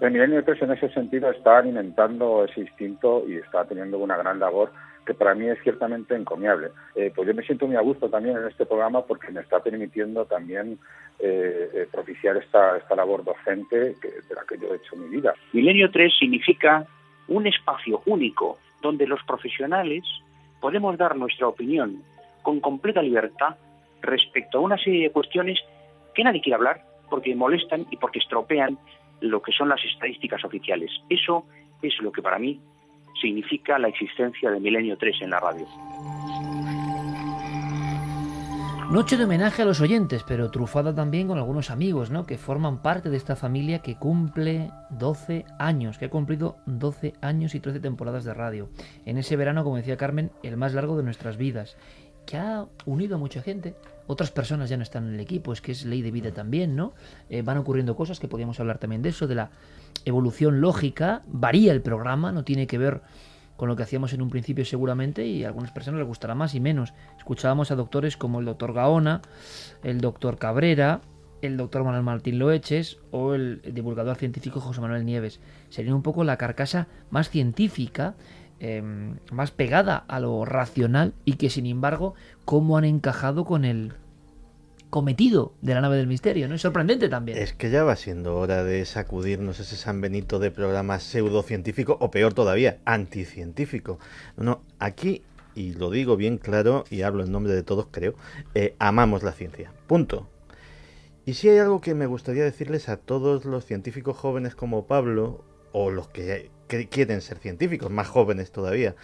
El Milenio 3 en ese sentido está alimentando ese instinto y está teniendo una gran labor que para mí es ciertamente encomiable. Eh, pues yo me siento muy a gusto también en este programa porque me está permitiendo también eh, eh, propiciar esta, labor docente que, de la que yo he hecho mi vida. Milenio 3 significa un espacio único donde los profesionales podemos dar nuestra opinión con completa libertad respecto a una serie de cuestiones que nadie quiere hablar porque molestan y porque estropean lo que son las estadísticas oficiales. Eso es lo que para mí significa la existencia de Milenio 3 en la radio. Noche de homenaje a los oyentes, pero trufada también con algunos amigos, ¿no? Que forman parte de esta familia que cumple 12 años, que ha cumplido 12 años y 13 temporadas de radio. En ese verano, como decía Carmen, el más largo de nuestras vidas, que ha unido a mucha gente. Otras personas ya no están en el equipo, es que es ley de vida también, ¿no? Eh, van ocurriendo cosas que podríamos hablar también de eso, de la evolución lógica. Varía el programa, no tiene que ver con lo que hacíamos en un principio seguramente y a algunas personas les gustará más y menos. Escuchábamos a doctores como el doctor Gaona, el doctor Cabrera, el doctor Manuel Martín Loeches o el divulgador científico José Manuel Nieves. Sería un poco la carcasa más científica, eh, más pegada a lo racional y que sin embargo, cómo han encajado con el cometido de la nave del misterio, ¿no? Es sorprendente también. Es que ya va siendo hora de sacudirnos ese San Benito de programas pseudocientífico o peor todavía, anticientífico. No, aquí, y lo digo bien claro y hablo en nombre de todos creo, eh, amamos la ciencia. Punto. Y si hay algo que me gustaría decirles a todos los científicos jóvenes como Pablo, o los que quieren ser científicos, más jóvenes todavía,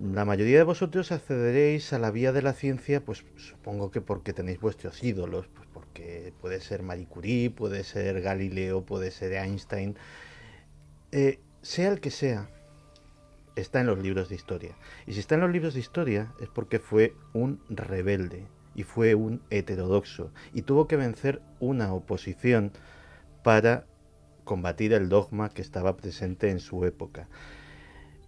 la mayoría de vosotros accederéis a la vía de la ciencia, pues supongo que porque tenéis vuestros ídolos, pues porque puede ser Marie Curie, puede ser Galileo, puede ser Einstein, eh, sea el que sea, está en los libros de historia. Y si está en los libros de historia es porque fue un rebelde y fue un heterodoxo y tuvo que vencer una oposición para combatir el dogma que estaba presente en su época.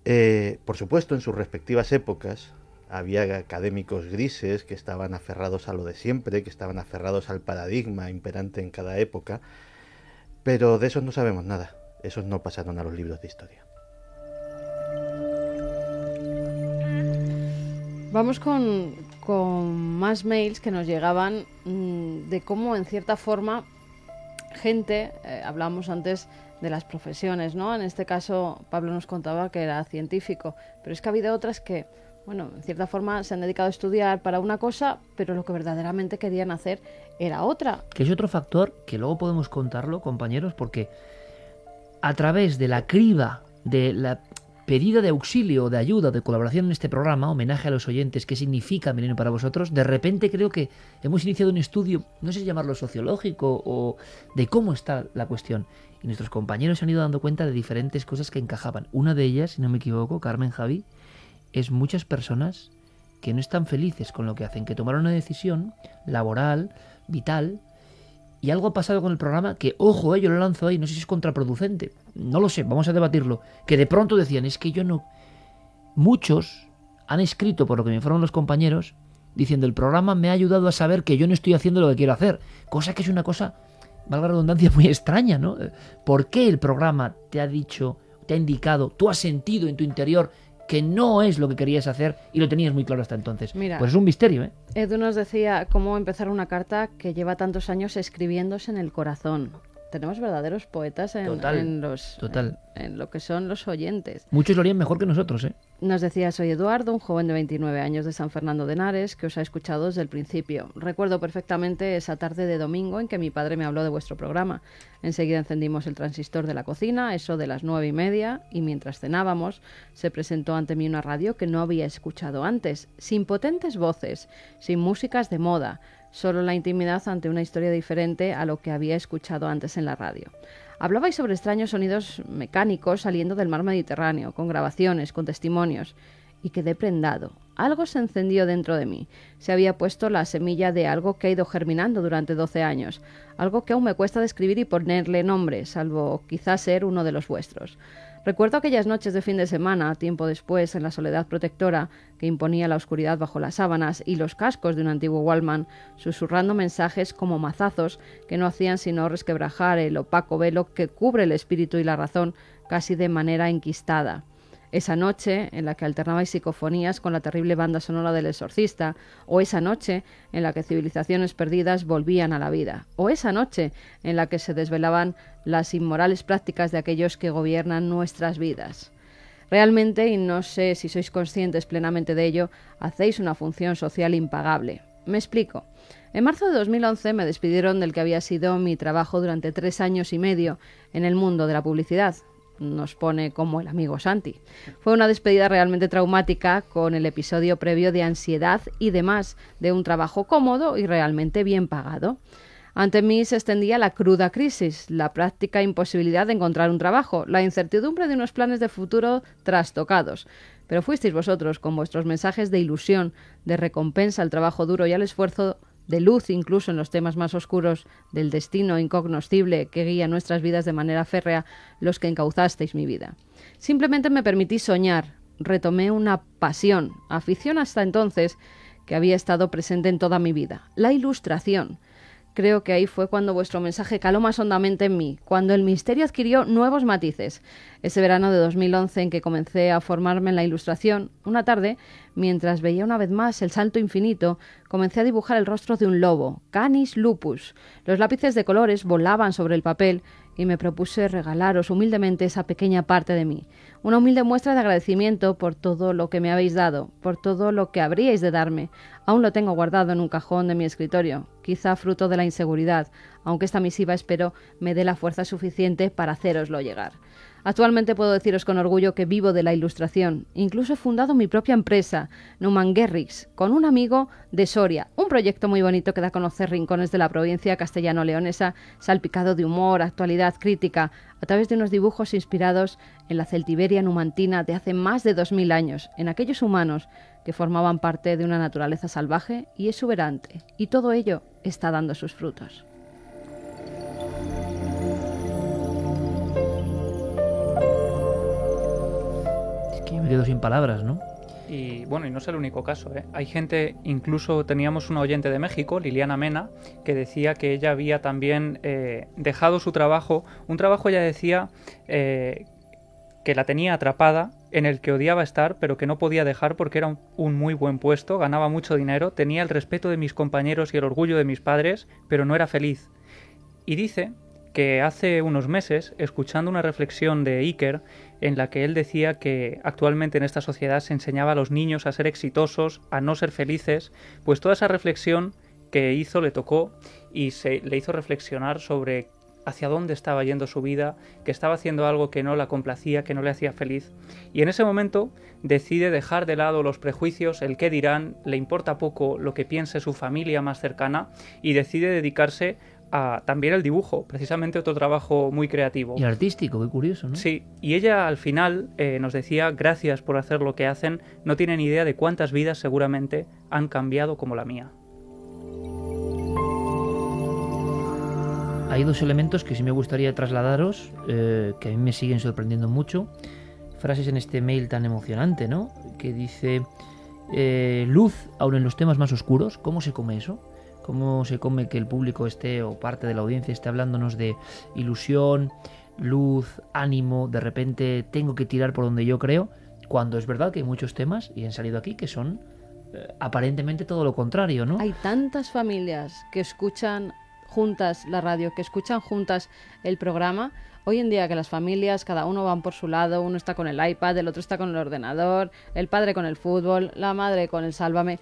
Eh, por supuesto, en sus respectivas épocas había académicos grises que estaban aferrados a lo de siempre, que estaban aferrados al paradigma imperante en cada época, pero de esos no sabemos nada, esos no pasaron a los libros de historia. Vamos con, con más mails que nos llegaban mm, de cómo en cierta forma gente, eh, hablamos antes de las profesiones, ¿no? En este caso Pablo nos contaba que era científico, pero es que ha habido otras que, bueno, en cierta forma se han dedicado a estudiar para una cosa, pero lo que verdaderamente querían hacer era otra. Que es otro factor que luego podemos contarlo, compañeros, porque a través de la criba de la pedida de auxilio, de ayuda, de colaboración en este programa, homenaje a los oyentes, qué significa Milenio para vosotros, de repente creo que hemos iniciado un estudio, no sé si llamarlo sociológico o de cómo está la cuestión. Y nuestros compañeros se han ido dando cuenta de diferentes cosas que encajaban. Una de ellas, si no me equivoco, Carmen Javi, es muchas personas que no están felices con lo que hacen, que tomaron una decisión laboral, vital, y algo ha pasado con el programa que, ojo, eh, yo lo lanzo ahí, no sé si es contraproducente, no lo sé, vamos a debatirlo, que de pronto decían, es que yo no... Muchos han escrito, por lo que me informan los compañeros, diciendo, el programa me ha ayudado a saber que yo no estoy haciendo lo que quiero hacer, cosa que es una cosa, valga la redundancia, muy extraña, ¿no? ¿Por qué el programa te ha dicho, te ha indicado, tú has sentido en tu interior que no es lo que querías hacer y lo tenías muy claro hasta entonces. Mira, pues es un misterio, ¿eh? Edu nos decía cómo empezar una carta que lleva tantos años escribiéndose en el corazón. Tenemos verdaderos poetas en, en los total. En, lo que son los oyentes. Muchos lo harían mejor que nosotros, ¿eh? Nos decía, soy Eduardo, un joven de 29 años de San Fernando de Henares, que os ha escuchado desde el principio. Recuerdo perfectamente esa tarde de domingo en que mi padre me habló de vuestro programa. Enseguida encendimos el transistor de la cocina, eso de las nueve y media, y mientras cenábamos, se presentó ante mí una radio que no había escuchado antes, sin potentes voces, sin músicas de moda, solo la intimidad ante una historia diferente a lo que había escuchado antes en la radio. Hablabais sobre extraños sonidos mecánicos saliendo del mar Mediterráneo, con grabaciones, con testimonios, y quedé prendado. Algo se encendió dentro de mí. Se había puesto la semilla de algo que ha ido germinando durante doce años, algo que aún me cuesta describir y ponerle nombre, salvo quizás ser uno de los vuestros. Recuerdo aquellas noches de fin de semana, tiempo después, en la soledad protectora que imponía la oscuridad bajo las sábanas y los cascos de un antiguo Wallman, susurrando mensajes como mazazos que no hacían sino resquebrajar el opaco velo que cubre el espíritu y la razón casi de manera enquistada esa noche en la que alternabais psicofonías con la terrible banda sonora del exorcista, o esa noche en la que civilizaciones perdidas volvían a la vida, o esa noche en la que se desvelaban las inmorales prácticas de aquellos que gobiernan nuestras vidas. Realmente, y no sé si sois conscientes plenamente de ello, hacéis una función social impagable. Me explico. En marzo de 2011 me despidieron del que había sido mi trabajo durante tres años y medio en el mundo de la publicidad, nos pone como el amigo Santi. Fue una despedida realmente traumática con el episodio previo de ansiedad y demás de un trabajo cómodo y realmente bien pagado. Ante mí se extendía la cruda crisis, la práctica imposibilidad de encontrar un trabajo, la incertidumbre de unos planes de futuro trastocados. Pero fuisteis vosotros, con vuestros mensajes de ilusión, de recompensa al trabajo duro y al esfuerzo, de luz incluso en los temas más oscuros del destino incognoscible que guía nuestras vidas de manera férrea, los que encauzasteis mi vida. Simplemente me permití soñar, retomé una pasión, afición hasta entonces que había estado presente en toda mi vida, la ilustración. Creo que ahí fue cuando vuestro mensaje caló más hondamente en mí, cuando el misterio adquirió nuevos matices. Ese verano de 2011 en que comencé a formarme en la ilustración, una tarde, mientras veía una vez más el salto infinito, comencé a dibujar el rostro de un lobo, Canis lupus. Los lápices de colores volaban sobre el papel y me propuse regalaros humildemente esa pequeña parte de mí, una humilde muestra de agradecimiento por todo lo que me habéis dado, por todo lo que habríais de darme. Aún lo tengo guardado en un cajón de mi escritorio, quizá fruto de la inseguridad, aunque esta misiva espero me dé la fuerza suficiente para hacéroslo llegar. Actualmente puedo deciros con orgullo que vivo de la ilustración. Incluso he fundado mi propia empresa, Numan Gerrix, con un amigo de Soria. Un proyecto muy bonito que da a conocer rincones de la provincia castellano-leonesa, salpicado de humor, actualidad, crítica, a través de unos dibujos inspirados en la celtiberia numantina de hace más de dos mil años, en aquellos humanos que formaban parte de una naturaleza salvaje y exuberante. Y todo ello está dando sus frutos. Me quedo sin palabras, ¿no? Y bueno, y no es el único caso. ¿eh? Hay gente, incluso teníamos una oyente de México, Liliana Mena, que decía que ella había también eh, dejado su trabajo. Un trabajo, ella decía, eh, que la tenía atrapada, en el que odiaba estar, pero que no podía dejar porque era un, un, muy buen puesto, ganaba mucho dinero, tenía el respeto de mis compañeros y el orgullo de mis padres, pero no era feliz. Y dice que hace unos meses, escuchando una reflexión de Iker, en la que él decía que actualmente en esta sociedad se enseñaba a los niños a ser exitosos, a no ser felices, pues toda esa reflexión que hizo le tocó y se le hizo reflexionar sobre hacia dónde estaba yendo su vida, que estaba haciendo algo que no la complacía, que no le hacía feliz. Y en ese momento decide dejar de lado los prejuicios, el qué dirán, le importa poco lo que piense su familia más cercana y decide dedicarse a también al dibujo, precisamente otro trabajo muy creativo. Y artístico, muy curioso, ¿no? Sí, y ella al final eh, nos decía, gracias por hacer lo que hacen, no tienen idea de cuántas vidas seguramente han cambiado como la mía. hay dos elementos que sí me gustaría trasladaros, eh, que a mí me siguen sorprendiendo mucho. Frases en este mail tan emocionante, ¿no? Que dice, eh, luz aún en los temas más oscuros, ¿cómo se come eso? ¿Cómo se come que el público esté o parte de la audiencia esté hablándonos de ilusión, luz, ánimo, de repente tengo que tirar por donde yo creo? Cuando es verdad que hay muchos temas, y han salido aquí, que son eh, aparentemente todo lo contrario, ¿no? Hay tantas familias que escuchan juntas la radio, que escuchan juntas el programa. Hoy en día que las familias, cada uno van por su lado, uno está con el iPad, el otro está con el ordenador, el padre con el fútbol, la madre con el sálvame,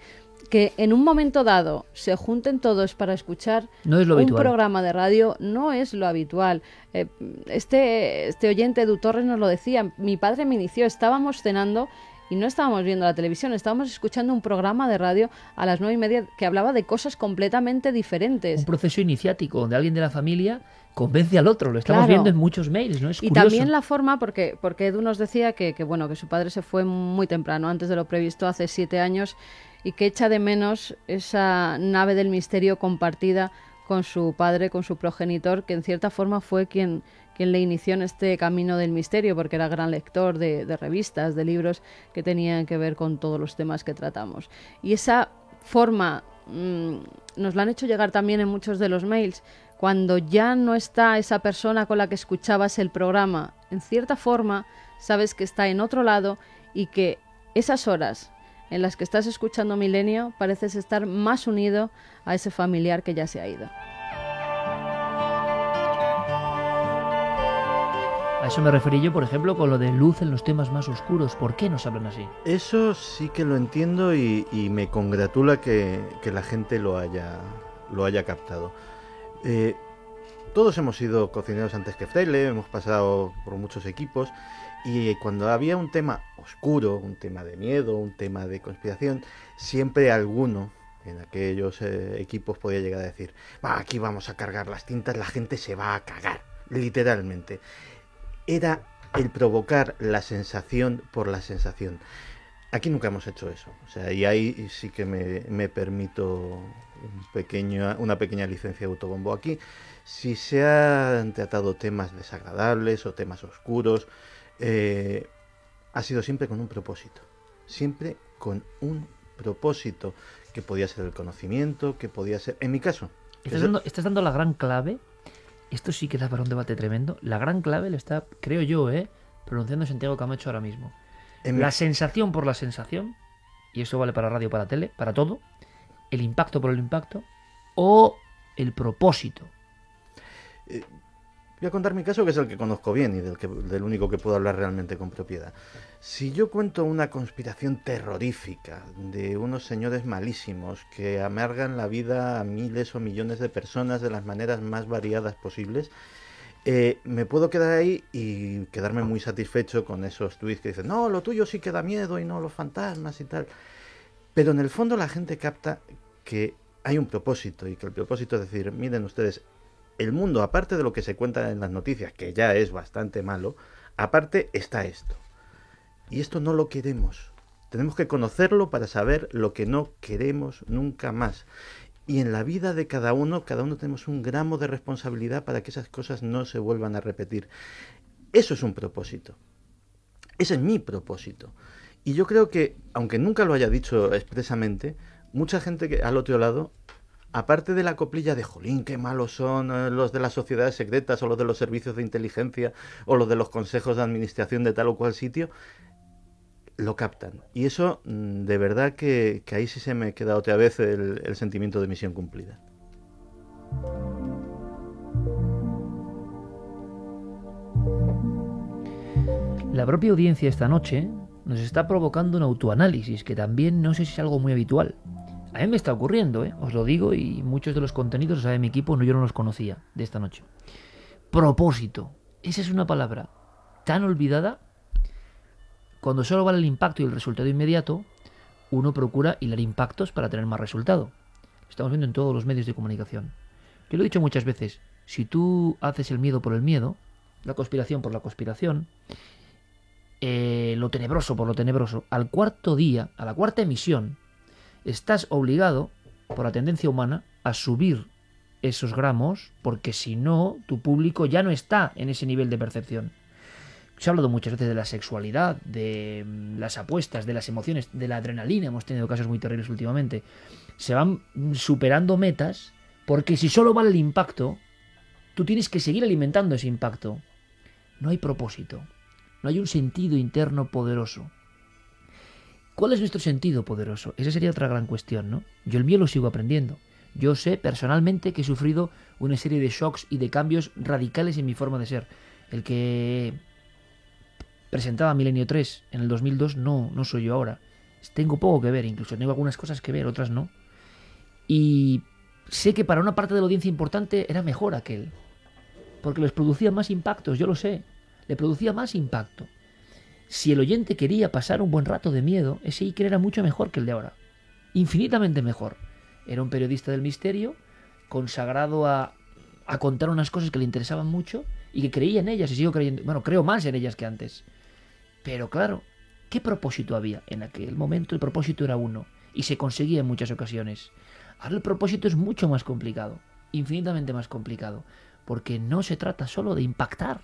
que en un momento dado se junten todos para escuchar no es lo un habitual. programa de radio no es lo habitual. Eh, este, este oyente Edu Torres nos lo decía, mi padre me inició, estábamos cenando y no estábamos viendo la televisión, estábamos escuchando un programa de radio a las nueve y media que hablaba de cosas completamente diferentes. Un proceso iniciático donde alguien de la familia convence al otro, lo estamos Claro. viendo en muchos mails, ¿no? Es y curioso. también la forma, porque, porque Edu nos decía que, que, bueno, que su padre se fue muy temprano, antes de lo previsto, hace siete años, y que echa de menos esa nave del misterio compartida con su padre, con su progenitor, que en cierta forma fue quien, quien le inició en este camino del misterio, porque era gran lector de, revistas, de libros que tenían que ver con todos los temas que tratamos. Y esa forma mm, nos la han hecho llegar también en muchos de los mails. Cuando ya no está esa persona con la que escuchabas el programa, en cierta forma sabes que está en otro lado y que esas horas en las que estás escuchando Milenio pareces estar más unido a ese familiar que ya se ha ido. A eso me referí yo, por ejemplo, con lo de luz en los temas más oscuros. ¿Por qué nos hablan así? Eso sí que lo entiendo y, y me congratula que, que la gente lo haya, lo haya captado. Eh, todos hemos sido cocineros antes que Freile, hemos pasado por muchos equipos y cuando había un tema oscuro, un tema de miedo, un tema de conspiración, siempre alguno en aquellos eh, equipos podía llegar a decir, va, aquí vamos a cargar las tintas, la gente se va a cagar, literalmente. Era el provocar la sensación por la sensación. Aquí nunca hemos hecho eso. O sea, y ahí sí que me, me permito un pequeño, una pequeña licencia de autobombo. Aquí, si se han tratado temas desagradables o temas oscuros, eh, ha sido siempre con un propósito. Siempre con un propósito que podía ser el conocimiento, que podía ser... En mi caso... Estás dando, estás dando la gran clave. Esto sí que da para un debate tremendo. La gran clave le está, creo yo, ¿eh? pronunciando Santiago Camacho ahora mismo. En La mi- sensación por la sensación, y eso vale para radio, para tele, para todo. El impacto por el impacto, o el propósito. Eh, voy a contar mi caso, que es el que conozco bien y del, que, del único que puedo hablar realmente con propiedad. Si yo cuento una conspiración terrorífica de unos señores malísimos que amargan la vida a miles o millones de personas de las maneras más variadas posibles, eh, me puedo quedar ahí y quedarme muy satisfecho con esos tweets que dicen, no, lo tuyo sí que da miedo y no los fantasmas y tal. Pero en el fondo la gente capta que hay un propósito y que el propósito es decir, miren ustedes, el mundo, aparte de lo que se cuenta en las noticias, que ya es bastante malo, aparte está esto. Y esto no lo queremos. Tenemos que conocerlo para saber lo que no queremos nunca más. Y en la vida de cada uno, cada uno tenemos un gramo de responsabilidad para que esas cosas no se vuelvan a repetir. Eso es un propósito. Ese es mi propósito. Y yo creo que, aunque nunca lo haya dicho expresamente, mucha gente que al otro lado, aparte de la coplilla de Jolín, qué malos son eh, los de las sociedades secretas o los de los servicios de inteligencia o los de los consejos de administración de tal o cual sitio, lo captan. Y eso, mm, de verdad que, ahí sí se me queda otra vez el, el sentimiento de misión cumplida. La propia audiencia esta noche nos está provocando un autoanálisis que también no sé si es algo muy habitual. A mí me está ocurriendo, ¿eh? os lo digo, y muchos de los contenidos, sabe mi equipo, no, yo no los conocía de esta noche. Propósito. Esa es una palabra tan olvidada. Cuando solo vale el impacto y el resultado inmediato, uno procura hilar impactos para tener más resultado. Lo estamos viendo en todos los medios de comunicación. Yo lo he dicho muchas veces, si tú haces el miedo por el miedo, la conspiración por la conspiración, eh, lo tenebroso por lo tenebroso, al cuarto día, a la cuarta emisión, estás obligado, por la tendencia humana, a subir esos gramos, porque si no, tu público ya no está en ese nivel de percepción. Se ha hablado muchas veces de la sexualidad, de mm, las apuestas, de las emociones, de la adrenalina. Hemos tenido casos muy terribles últimamente. Se van superando metas porque si solo vale el impacto, tú tienes que seguir alimentando ese impacto. No hay propósito. No hay un sentido interno poderoso. ¿Cuál es nuestro sentido poderoso? Esa sería otra gran cuestión, ¿no? Yo el mío lo sigo aprendiendo. Yo sé personalmente que he sufrido una serie de shocks y de cambios radicales en mi forma de ser. El que presentaba Milenio 3 en el 2002 no, no soy yo ahora. Tengo poco que ver, incluso tengo algunas cosas que ver, otras no. Y sé que para una parte de la audiencia importante era mejor aquel. Porque les producía más impactos, yo lo sé. Le producía más impacto. Si el oyente quería pasar un buen rato de miedo, ese Iker era mucho mejor que el de ahora. Infinitamente mejor. Era un periodista del misterio, consagrado a, a contar unas cosas que le interesaban mucho y que creía en ellas y sigo creyendo. Bueno, creo más en ellas que antes. Pero claro, ¿qué propósito había? En aquel momento el propósito era uno y se conseguía en muchas ocasiones. Ahora el propósito es mucho más complicado, infinitamente más complicado, porque no se trata solo de impactar,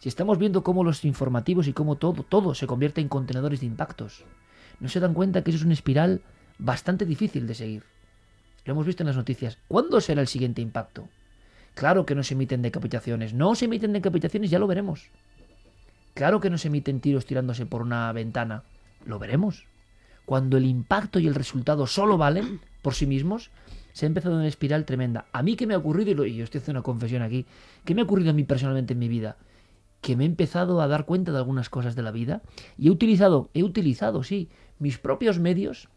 si estamos viendo cómo los informativos y cómo todo, todo se convierte en contenedores de impactos, no se dan cuenta que eso es una espiral bastante difícil de seguir. Lo hemos visto en las noticias. ¿Cuándo será el siguiente impacto? Claro que no se emiten decapitaciones. No se emiten decapitaciones, ya lo veremos. Claro que no se emiten tiros tirándose por una ventana. Lo veremos. Cuando el impacto y el resultado solo valen por sí mismos, se ha empezado una espiral tremenda. A mí que me ha ocurrido, y yo estoy haciendo una confesión aquí, ¿qué me ha ocurrido a mí personalmente en mi vida? Que me he empezado a dar cuenta de algunas cosas de la vida y he utilizado, he utilizado, sí, mis propios medios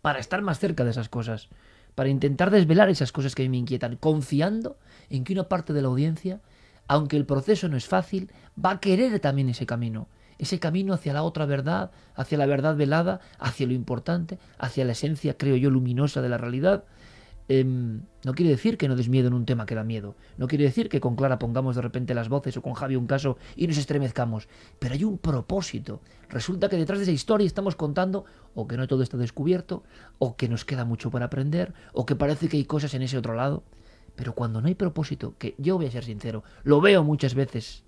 para estar más cerca de esas cosas, para intentar desvelar esas cosas que me inquietan, confiando en que una parte de la audiencia, aunque el proceso no es fácil, va a querer también ese camino, ese camino hacia la otra verdad, hacia la verdad velada, hacia lo importante, hacia la esencia, creo yo, luminosa de la realidad, Em, no quiere decir que no des miedo en un tema que da miedo. No quiere decir que con Clara pongamos de repente las voces o con Javi un caso y nos estremezcamos. Pero hay un propósito. Resulta que detrás de esa historia estamos contando o que no todo está descubierto, o que nos queda mucho por aprender, o que parece que hay cosas en ese otro lado. Pero cuando no hay propósito, que yo voy a ser sincero, lo veo muchas veces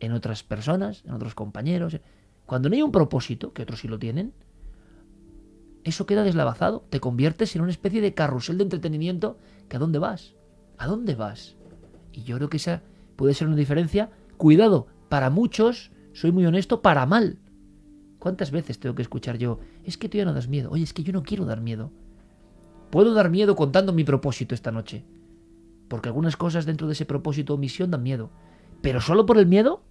en otras personas, en otros compañeros, cuando no hay un propósito, que otros sí lo tienen, eso queda deslavazado. Te conviertes en una especie de carrusel de entretenimiento que a dónde vas. ¿A dónde vas? Y yo creo que esa puede ser una diferencia. Cuidado, para muchos, soy muy honesto, para mal. ¿Cuántas veces tengo que escuchar yo? Es que tú ya no das miedo. Oye, es que yo no quiero dar miedo. Puedo dar miedo contando mi propósito esta noche. Porque algunas cosas dentro de ese propósito o misión dan miedo. Pero solo por el miedo.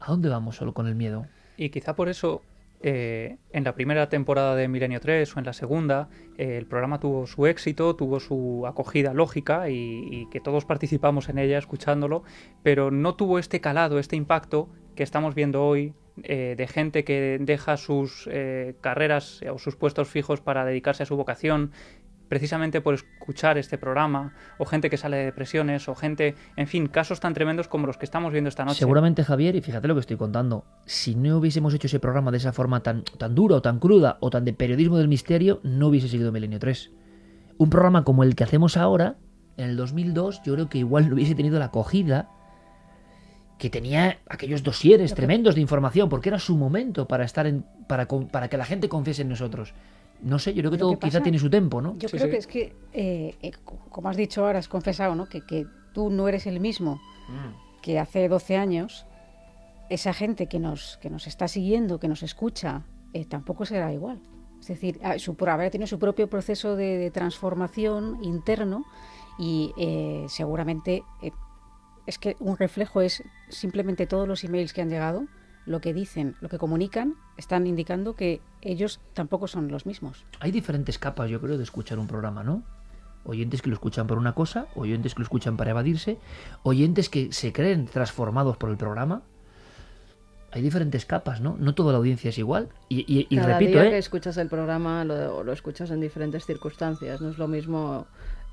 ¿A dónde vamos solo con el miedo? Y quizá por eso eh, en la primera temporada de Milenio 3 o en la segunda, eh, el programa tuvo su éxito, tuvo su acogida lógica y, que todos participamos en ella escuchándolo, pero no tuvo este calado, este impacto que estamos viendo hoy eh, de gente que deja sus carreras o sus puestos fijos para dedicarse a su vocación, precisamente por escuchar este programa, o gente que sale de depresiones, o gente, en fin, casos tan tremendos como los que estamos viendo esta noche. Seguramente, Javier, y fíjate lo que estoy contando, si no hubiésemos hecho ese programa de esa forma tan, tan dura o tan cruda o tan de periodismo del misterio, no hubiese seguido Milenio 3. Un programa como el que hacemos ahora, en el 2002, yo creo que igual no hubiese tenido la acogida que tenía aquellos dosieres tremendos de información, porque era su momento para estar en, para, para que la gente confiese en nosotros. No sé, yo creo que todo que quizá pasa- tiene su tiempo, ¿no? Yo creo que es que, eh, eh, co- como has dicho ahora, has confesado, ¿no? Que, que tú no eres el mismo que hace 12 años. Esa gente que nos, que nos está siguiendo, que nos escucha, eh, tampoco será igual. Es decir, ah, su, habrá tenido su propio proceso de, de transformación interno y eh, seguramente eh, es que un reflejo es simplemente todos los emails que han llegado, lo que dicen, lo que comunican, están indicando que ellos tampoco son los mismos. Hay diferentes capas, yo creo, de escuchar un programa, ¿no? Oyentes que lo escuchan por una cosa, oyentes que lo escuchan para evadirse, oyentes que se creen transformados por el programa. Hay diferentes capas, ¿no? No toda la audiencia es igual. Y, y- y Cada repito, día ¿eh? que escuchas el programa lo, lo escuchas en diferentes circunstancias. No es lo mismo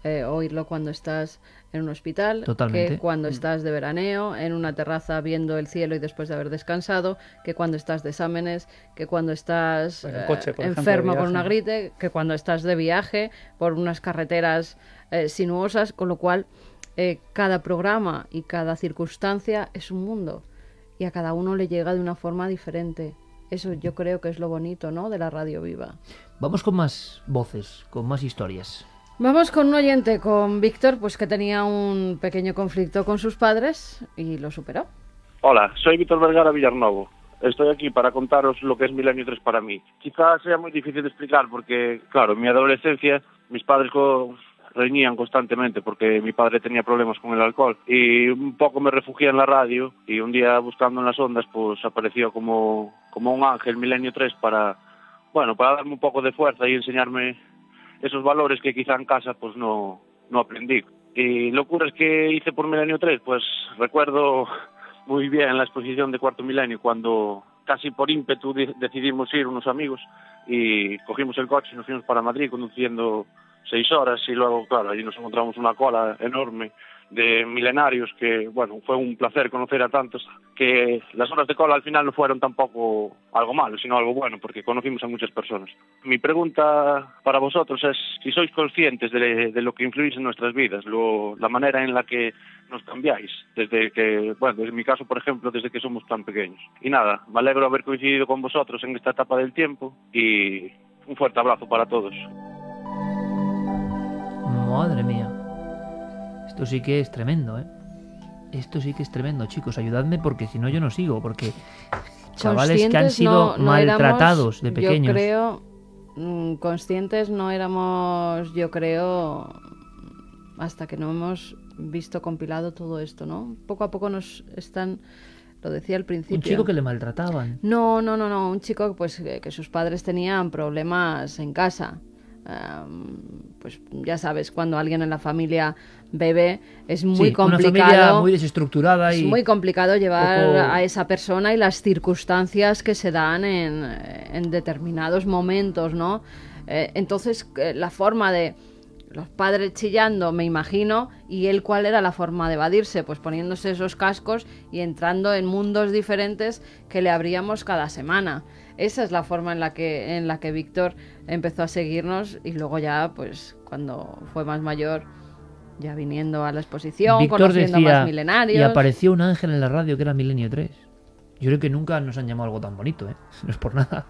eh, oírlo cuando estás en un hospital Totalmente. que cuando Mm. estás de veraneo, en una terraza viendo el cielo y después de haber descansado, que cuando estás de exámenes, que cuando estás En el eh, coche, por ejemplo, de enfermo con una gripe, que cuando estás de viaje por unas carreteras eh, sinuosas, con lo cual eh, cada programa y cada circunstancia es un mundo y a cada uno le llega de una forma diferente. Eso yo creo que es lo bonito, ¿no? De la radio viva. Vamos con más voces, con más historias. Vamos con un oyente, con Víctor, pues que tenía un pequeño conflicto con sus padres y lo superó. Hola, soy Víctor Vergara Villarnovo. Estoy aquí para contaros lo que es Milenio 3 para mí. Quizás sea muy difícil de explicar porque, claro, en mi adolescencia mis padres reñían constantemente porque mi padre tenía problemas con el alcohol y un poco me refugié en la radio y un día buscando en las ondas pues apareció como, como un ángel Milenio 3 para, bueno, para darme un poco de fuerza y enseñarme esos valores que quizá en casa pues no, no aprendí. Y locuras que hice por Milenio 3, pues recuerdo muy bien la exposición de Cuarto Milenio cuando casi por ímpetu de- decidimos ir unos amigos y cogimos el coche y nos fuimos para Madrid conduciendo seis horas y luego, claro, allí nos encontramos una cola enorme de milenarios que, bueno, fue un placer conocer a tantos, que las horas de cola al final no fueron tampoco algo malo, sino algo bueno, porque conocimos a muchas personas. Mi pregunta para vosotros es si sois conscientes de, de lo que influís en nuestras vidas, lo- la manera en la que nos cambiáis, desde que, bueno, desde mi caso, por ejemplo, desde que somos tan pequeños. Y nada, me alegro haber coincidido con vosotros en esta etapa del tiempo y un fuerte abrazo para todos. Madre mía. Esto sí que es tremendo, ¿eh? Esto sí que es tremendo, chicos. Ayudadme porque si no yo no sigo. Porque chavales que han sido no- no maltratados éramos, de pequeños. Yo creo, mm, conscientes no éramos, yo creo, hasta que no hemos visto compilado todo esto, ¿no? Poco a poco nos están, lo decía al principio. Un chico que le maltrataban. No, no, no, no, un chico pues que, que sus padres tenían problemas en casa. Pues ya sabes, cuando alguien en la familia bebe es muy Sí, complicado. Una muy desestructurada Es y. muy complicado llevar poco- a esa persona y las circunstancias que se dan en, en determinados momentos, ¿no? Eh, entonces, eh, la forma de los padres chillando, me imagino, y él cuál era la forma de evadirse, pues poniéndose esos cascos y entrando en mundos diferentes que le abríamos cada semana. Esa es la forma en la que en la que Víctor empezó a seguirnos y luego ya, pues, cuando fue más mayor, ya viniendo a la exposición, Víctor conociendo decía. más milenarios. Y apareció un ángel en la radio que era Milenio 3. Yo creo que nunca nos han llamado algo tan bonito, ¿eh? No es por nada.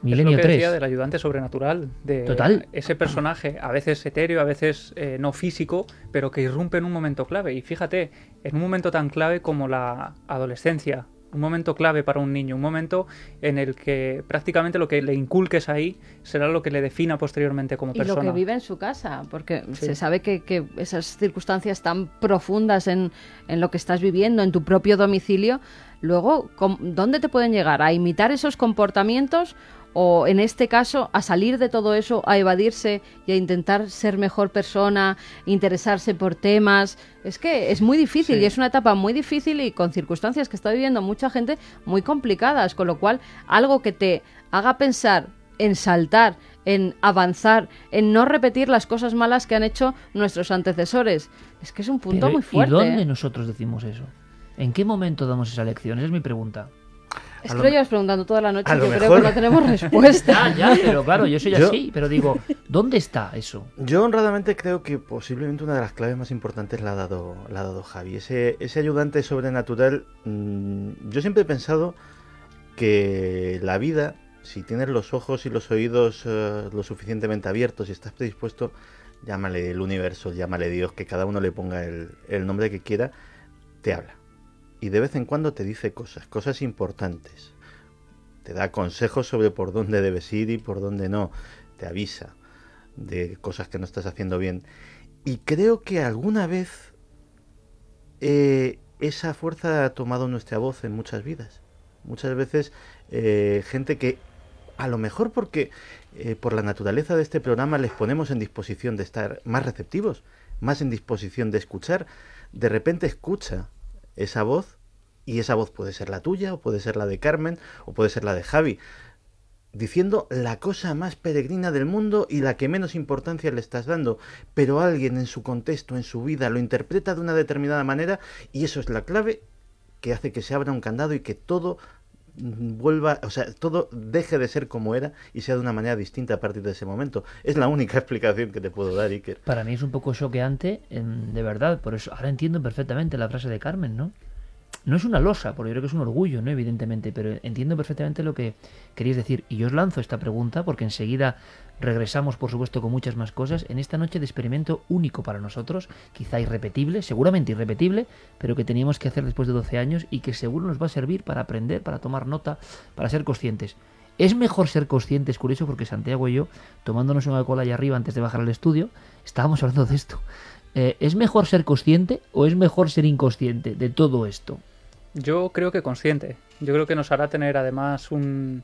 Milenio es lo que 3. decía del ayudante sobrenatural, de Total. ese personaje, a veces etéreo, a veces eh, no físico, pero que irrumpe en un momento clave. Y fíjate, en un momento tan clave como la adolescencia, un momento clave para un niño, un momento en el que prácticamente lo que le inculques ahí será lo que le defina posteriormente como y persona. lo que vive en su casa, porque se sabe que, que esas circunstancias tan profundas en, en lo que estás viviendo, en tu propio domicilio, luego, ¿dónde te pueden llegar? ¿A imitar esos comportamientos? O en este caso, a salir de todo eso, a evadirse y a intentar ser mejor persona, interesarse por temas. Es que es muy difícil Sí. y es una etapa muy difícil y con circunstancias que está viviendo mucha gente muy complicadas, con lo cual algo que te haga pensar en saltar, en avanzar, en no repetir las cosas malas que han hecho nuestros antecesores. Es que es un punto Pero, muy fuerte. ¿Y dónde ¿eh? nosotros decimos eso? ¿En qué momento damos esa lección? Esa es mi pregunta. Es que lo lo llevas preguntando toda la noche a y lo yo creo que no tenemos respuesta. Ya, ya, pero claro, yo soy Yo- así. Pero digo, ¿Dónde está eso? Yo honradamente creo que posiblemente una de las claves más importantes la ha dado, la ha dado Javi. Ese, ese ayudante sobrenatural, mmm, yo siempre he pensado que la vida, si tienes los ojos y los oídos uh, lo suficientemente abiertos y estás predispuesto, llámale el universo, llámale Dios, que cada uno le ponga el, el nombre que quiera, te habla. Y de vez en cuando te dice cosas, cosas importantes. Te da consejos sobre por dónde debes ir y por dónde no. Te avisa de cosas que no estás haciendo bien. Y creo que alguna vez eh, esa fuerza ha tomado nuestra voz en muchas vidas. Muchas veces eh, gente que a lo mejor porque eh, por la naturaleza de este programa les ponemos en disposición de estar más receptivos, más en disposición de escuchar, de repente escucha esa voz y esa voz puede ser la tuya o puede ser la de Carmen o puede ser la de Javi diciendo la cosa más peregrina del mundo y la que menos importancia le estás dando, pero alguien en su contexto, en su vida, lo interpreta de una determinada manera y eso es la clave que hace que se abra un candado y que todo vuelva, o sea, todo deje de ser como era y sea de una manera distinta a partir de ese momento. Es la única explicación que te puedo dar, Iker. Para mí es un poco choqueante, de verdad, por eso ahora entiendo perfectamente la frase de Carmen, ¿no? No es una losa, porque yo creo que es un orgullo, ¿no? Evidentemente, pero entiendo perfectamente lo que queréis decir. Y yo os lanzo esta pregunta porque enseguida regresamos, por supuesto, con muchas más cosas en esta noche de experimento único para nosotros, quizá irrepetible, seguramente irrepetible, pero que teníamos que hacer después de 12 años y que seguro nos va a servir para aprender, para tomar nota, para ser conscientes. Es mejor ser conscientes, curioso, porque Santiago y yo, tomándonos una cola allá arriba antes de bajar al estudio, estábamos hablando de esto. Eh, ¿Es mejor ser consciente o es mejor ser inconsciente de todo esto? Yo creo que consciente. Yo creo que nos hará tener además un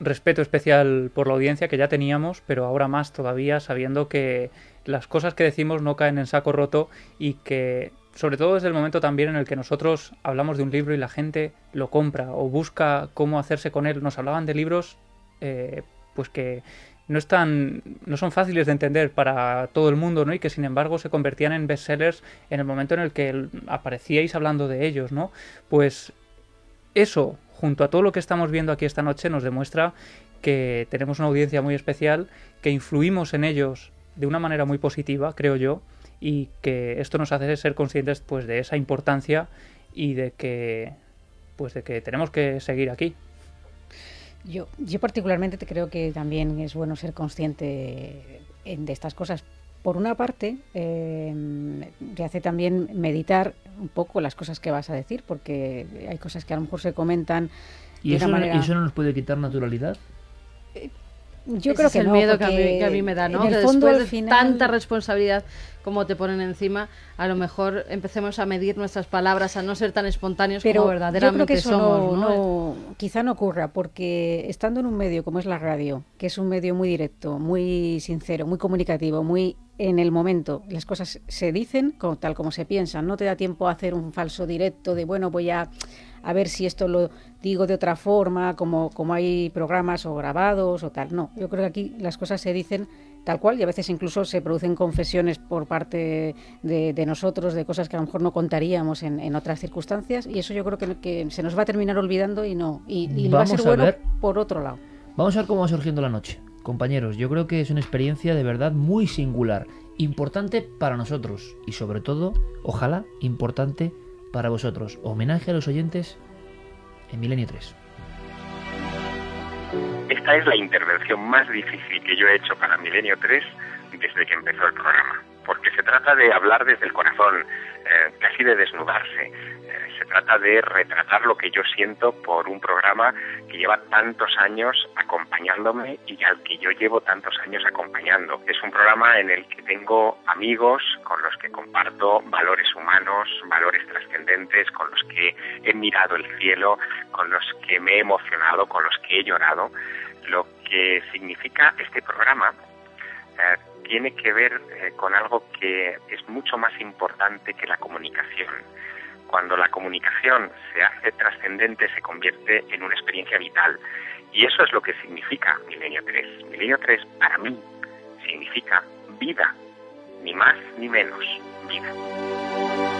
respeto especial por la audiencia que ya teníamos, pero ahora más todavía sabiendo que las cosas que decimos no caen en saco roto y que sobre todo desde el momento también en el que nosotros hablamos de un libro y la gente lo compra o busca cómo hacerse con él. Nos hablaban de libros eh, pues que no están no son fáciles de entender para todo el mundo, ¿no? Y que sin embargo se convertían en bestsellers en el momento en el que aparecíais hablando de ellos, ¿no? Pues eso, junto a todo lo que estamos viendo aquí esta noche, nos demuestra que tenemos una audiencia muy especial, que influimos en ellos de una manera muy positiva, creo yo, y que esto nos hace ser conscientes pues de esa importancia y de que pues de que tenemos que seguir aquí. Yo, yo particularmente te creo que también es bueno ser consciente de estas cosas. Por una parte, eh, te hace también meditar un poco las cosas que vas a decir, porque hay cosas que a lo mejor se comentan. ¿Y, eso, manera... ¿y eso no nos puede quitar naturalidad? Yo creo que es el miedo que a, mí, que a, mí, me da, ¿no? que fondo, después de final... tanta responsabilidad como te ponen encima, a lo mejor empecemos a medir nuestras palabras, a no ser tan espontáneos Pero como verdaderamente yo creo que eso somos. No, no, quizá no ocurra, porque estando en un medio como es la radio, que es un medio muy directo, muy sincero, muy comunicativo, muy en el momento, las cosas se dicen como, tal como se piensan, no te da tiempo a hacer un falso directo de, bueno, voy a a ver si esto lo digo de otra forma, como, como hay programas o grabados o tal. No, yo creo que aquí las cosas se dicen tal cual y a veces incluso se producen confesiones por parte de, de nosotros de cosas que a lo mejor no contaríamos en, en otras circunstancias y eso yo creo que, que, se nos va a terminar olvidando y no y, y va a ser bueno ver. por otro lado. Vamos a ver cómo va surgiendo la noche. Compañeros, yo creo que es una experiencia de verdad muy singular, importante para nosotros y sobre todo, ojalá, importante para vosotros. Homenaje a los oyentes en Milenio 3. Esta es la intervención más difícil que yo he hecho para Milenio 3 desde que empezó el programa, porque se trata de hablar desde el corazón, eh, casi de desnudarse. Eh, se trata de retratar lo que yo siento por un programa que lleva tantos años acompañándome y al que yo llevo tantos años acompañando. Es un programa en el que tengo amigos con los que comparto valores humanos, valores trascendentes, con los que he mirado el cielo, con los que me he emocionado, con los que he llorado. Lo que significa este programa eh, tiene que ver eh, con algo que es mucho más importante que la comunicación. Cuando la comunicación se hace trascendente, se convierte en una experiencia vital. Y eso es lo que significa Milenio 3. Milenio 3 para mí significa vida, ni más ni menos, vida.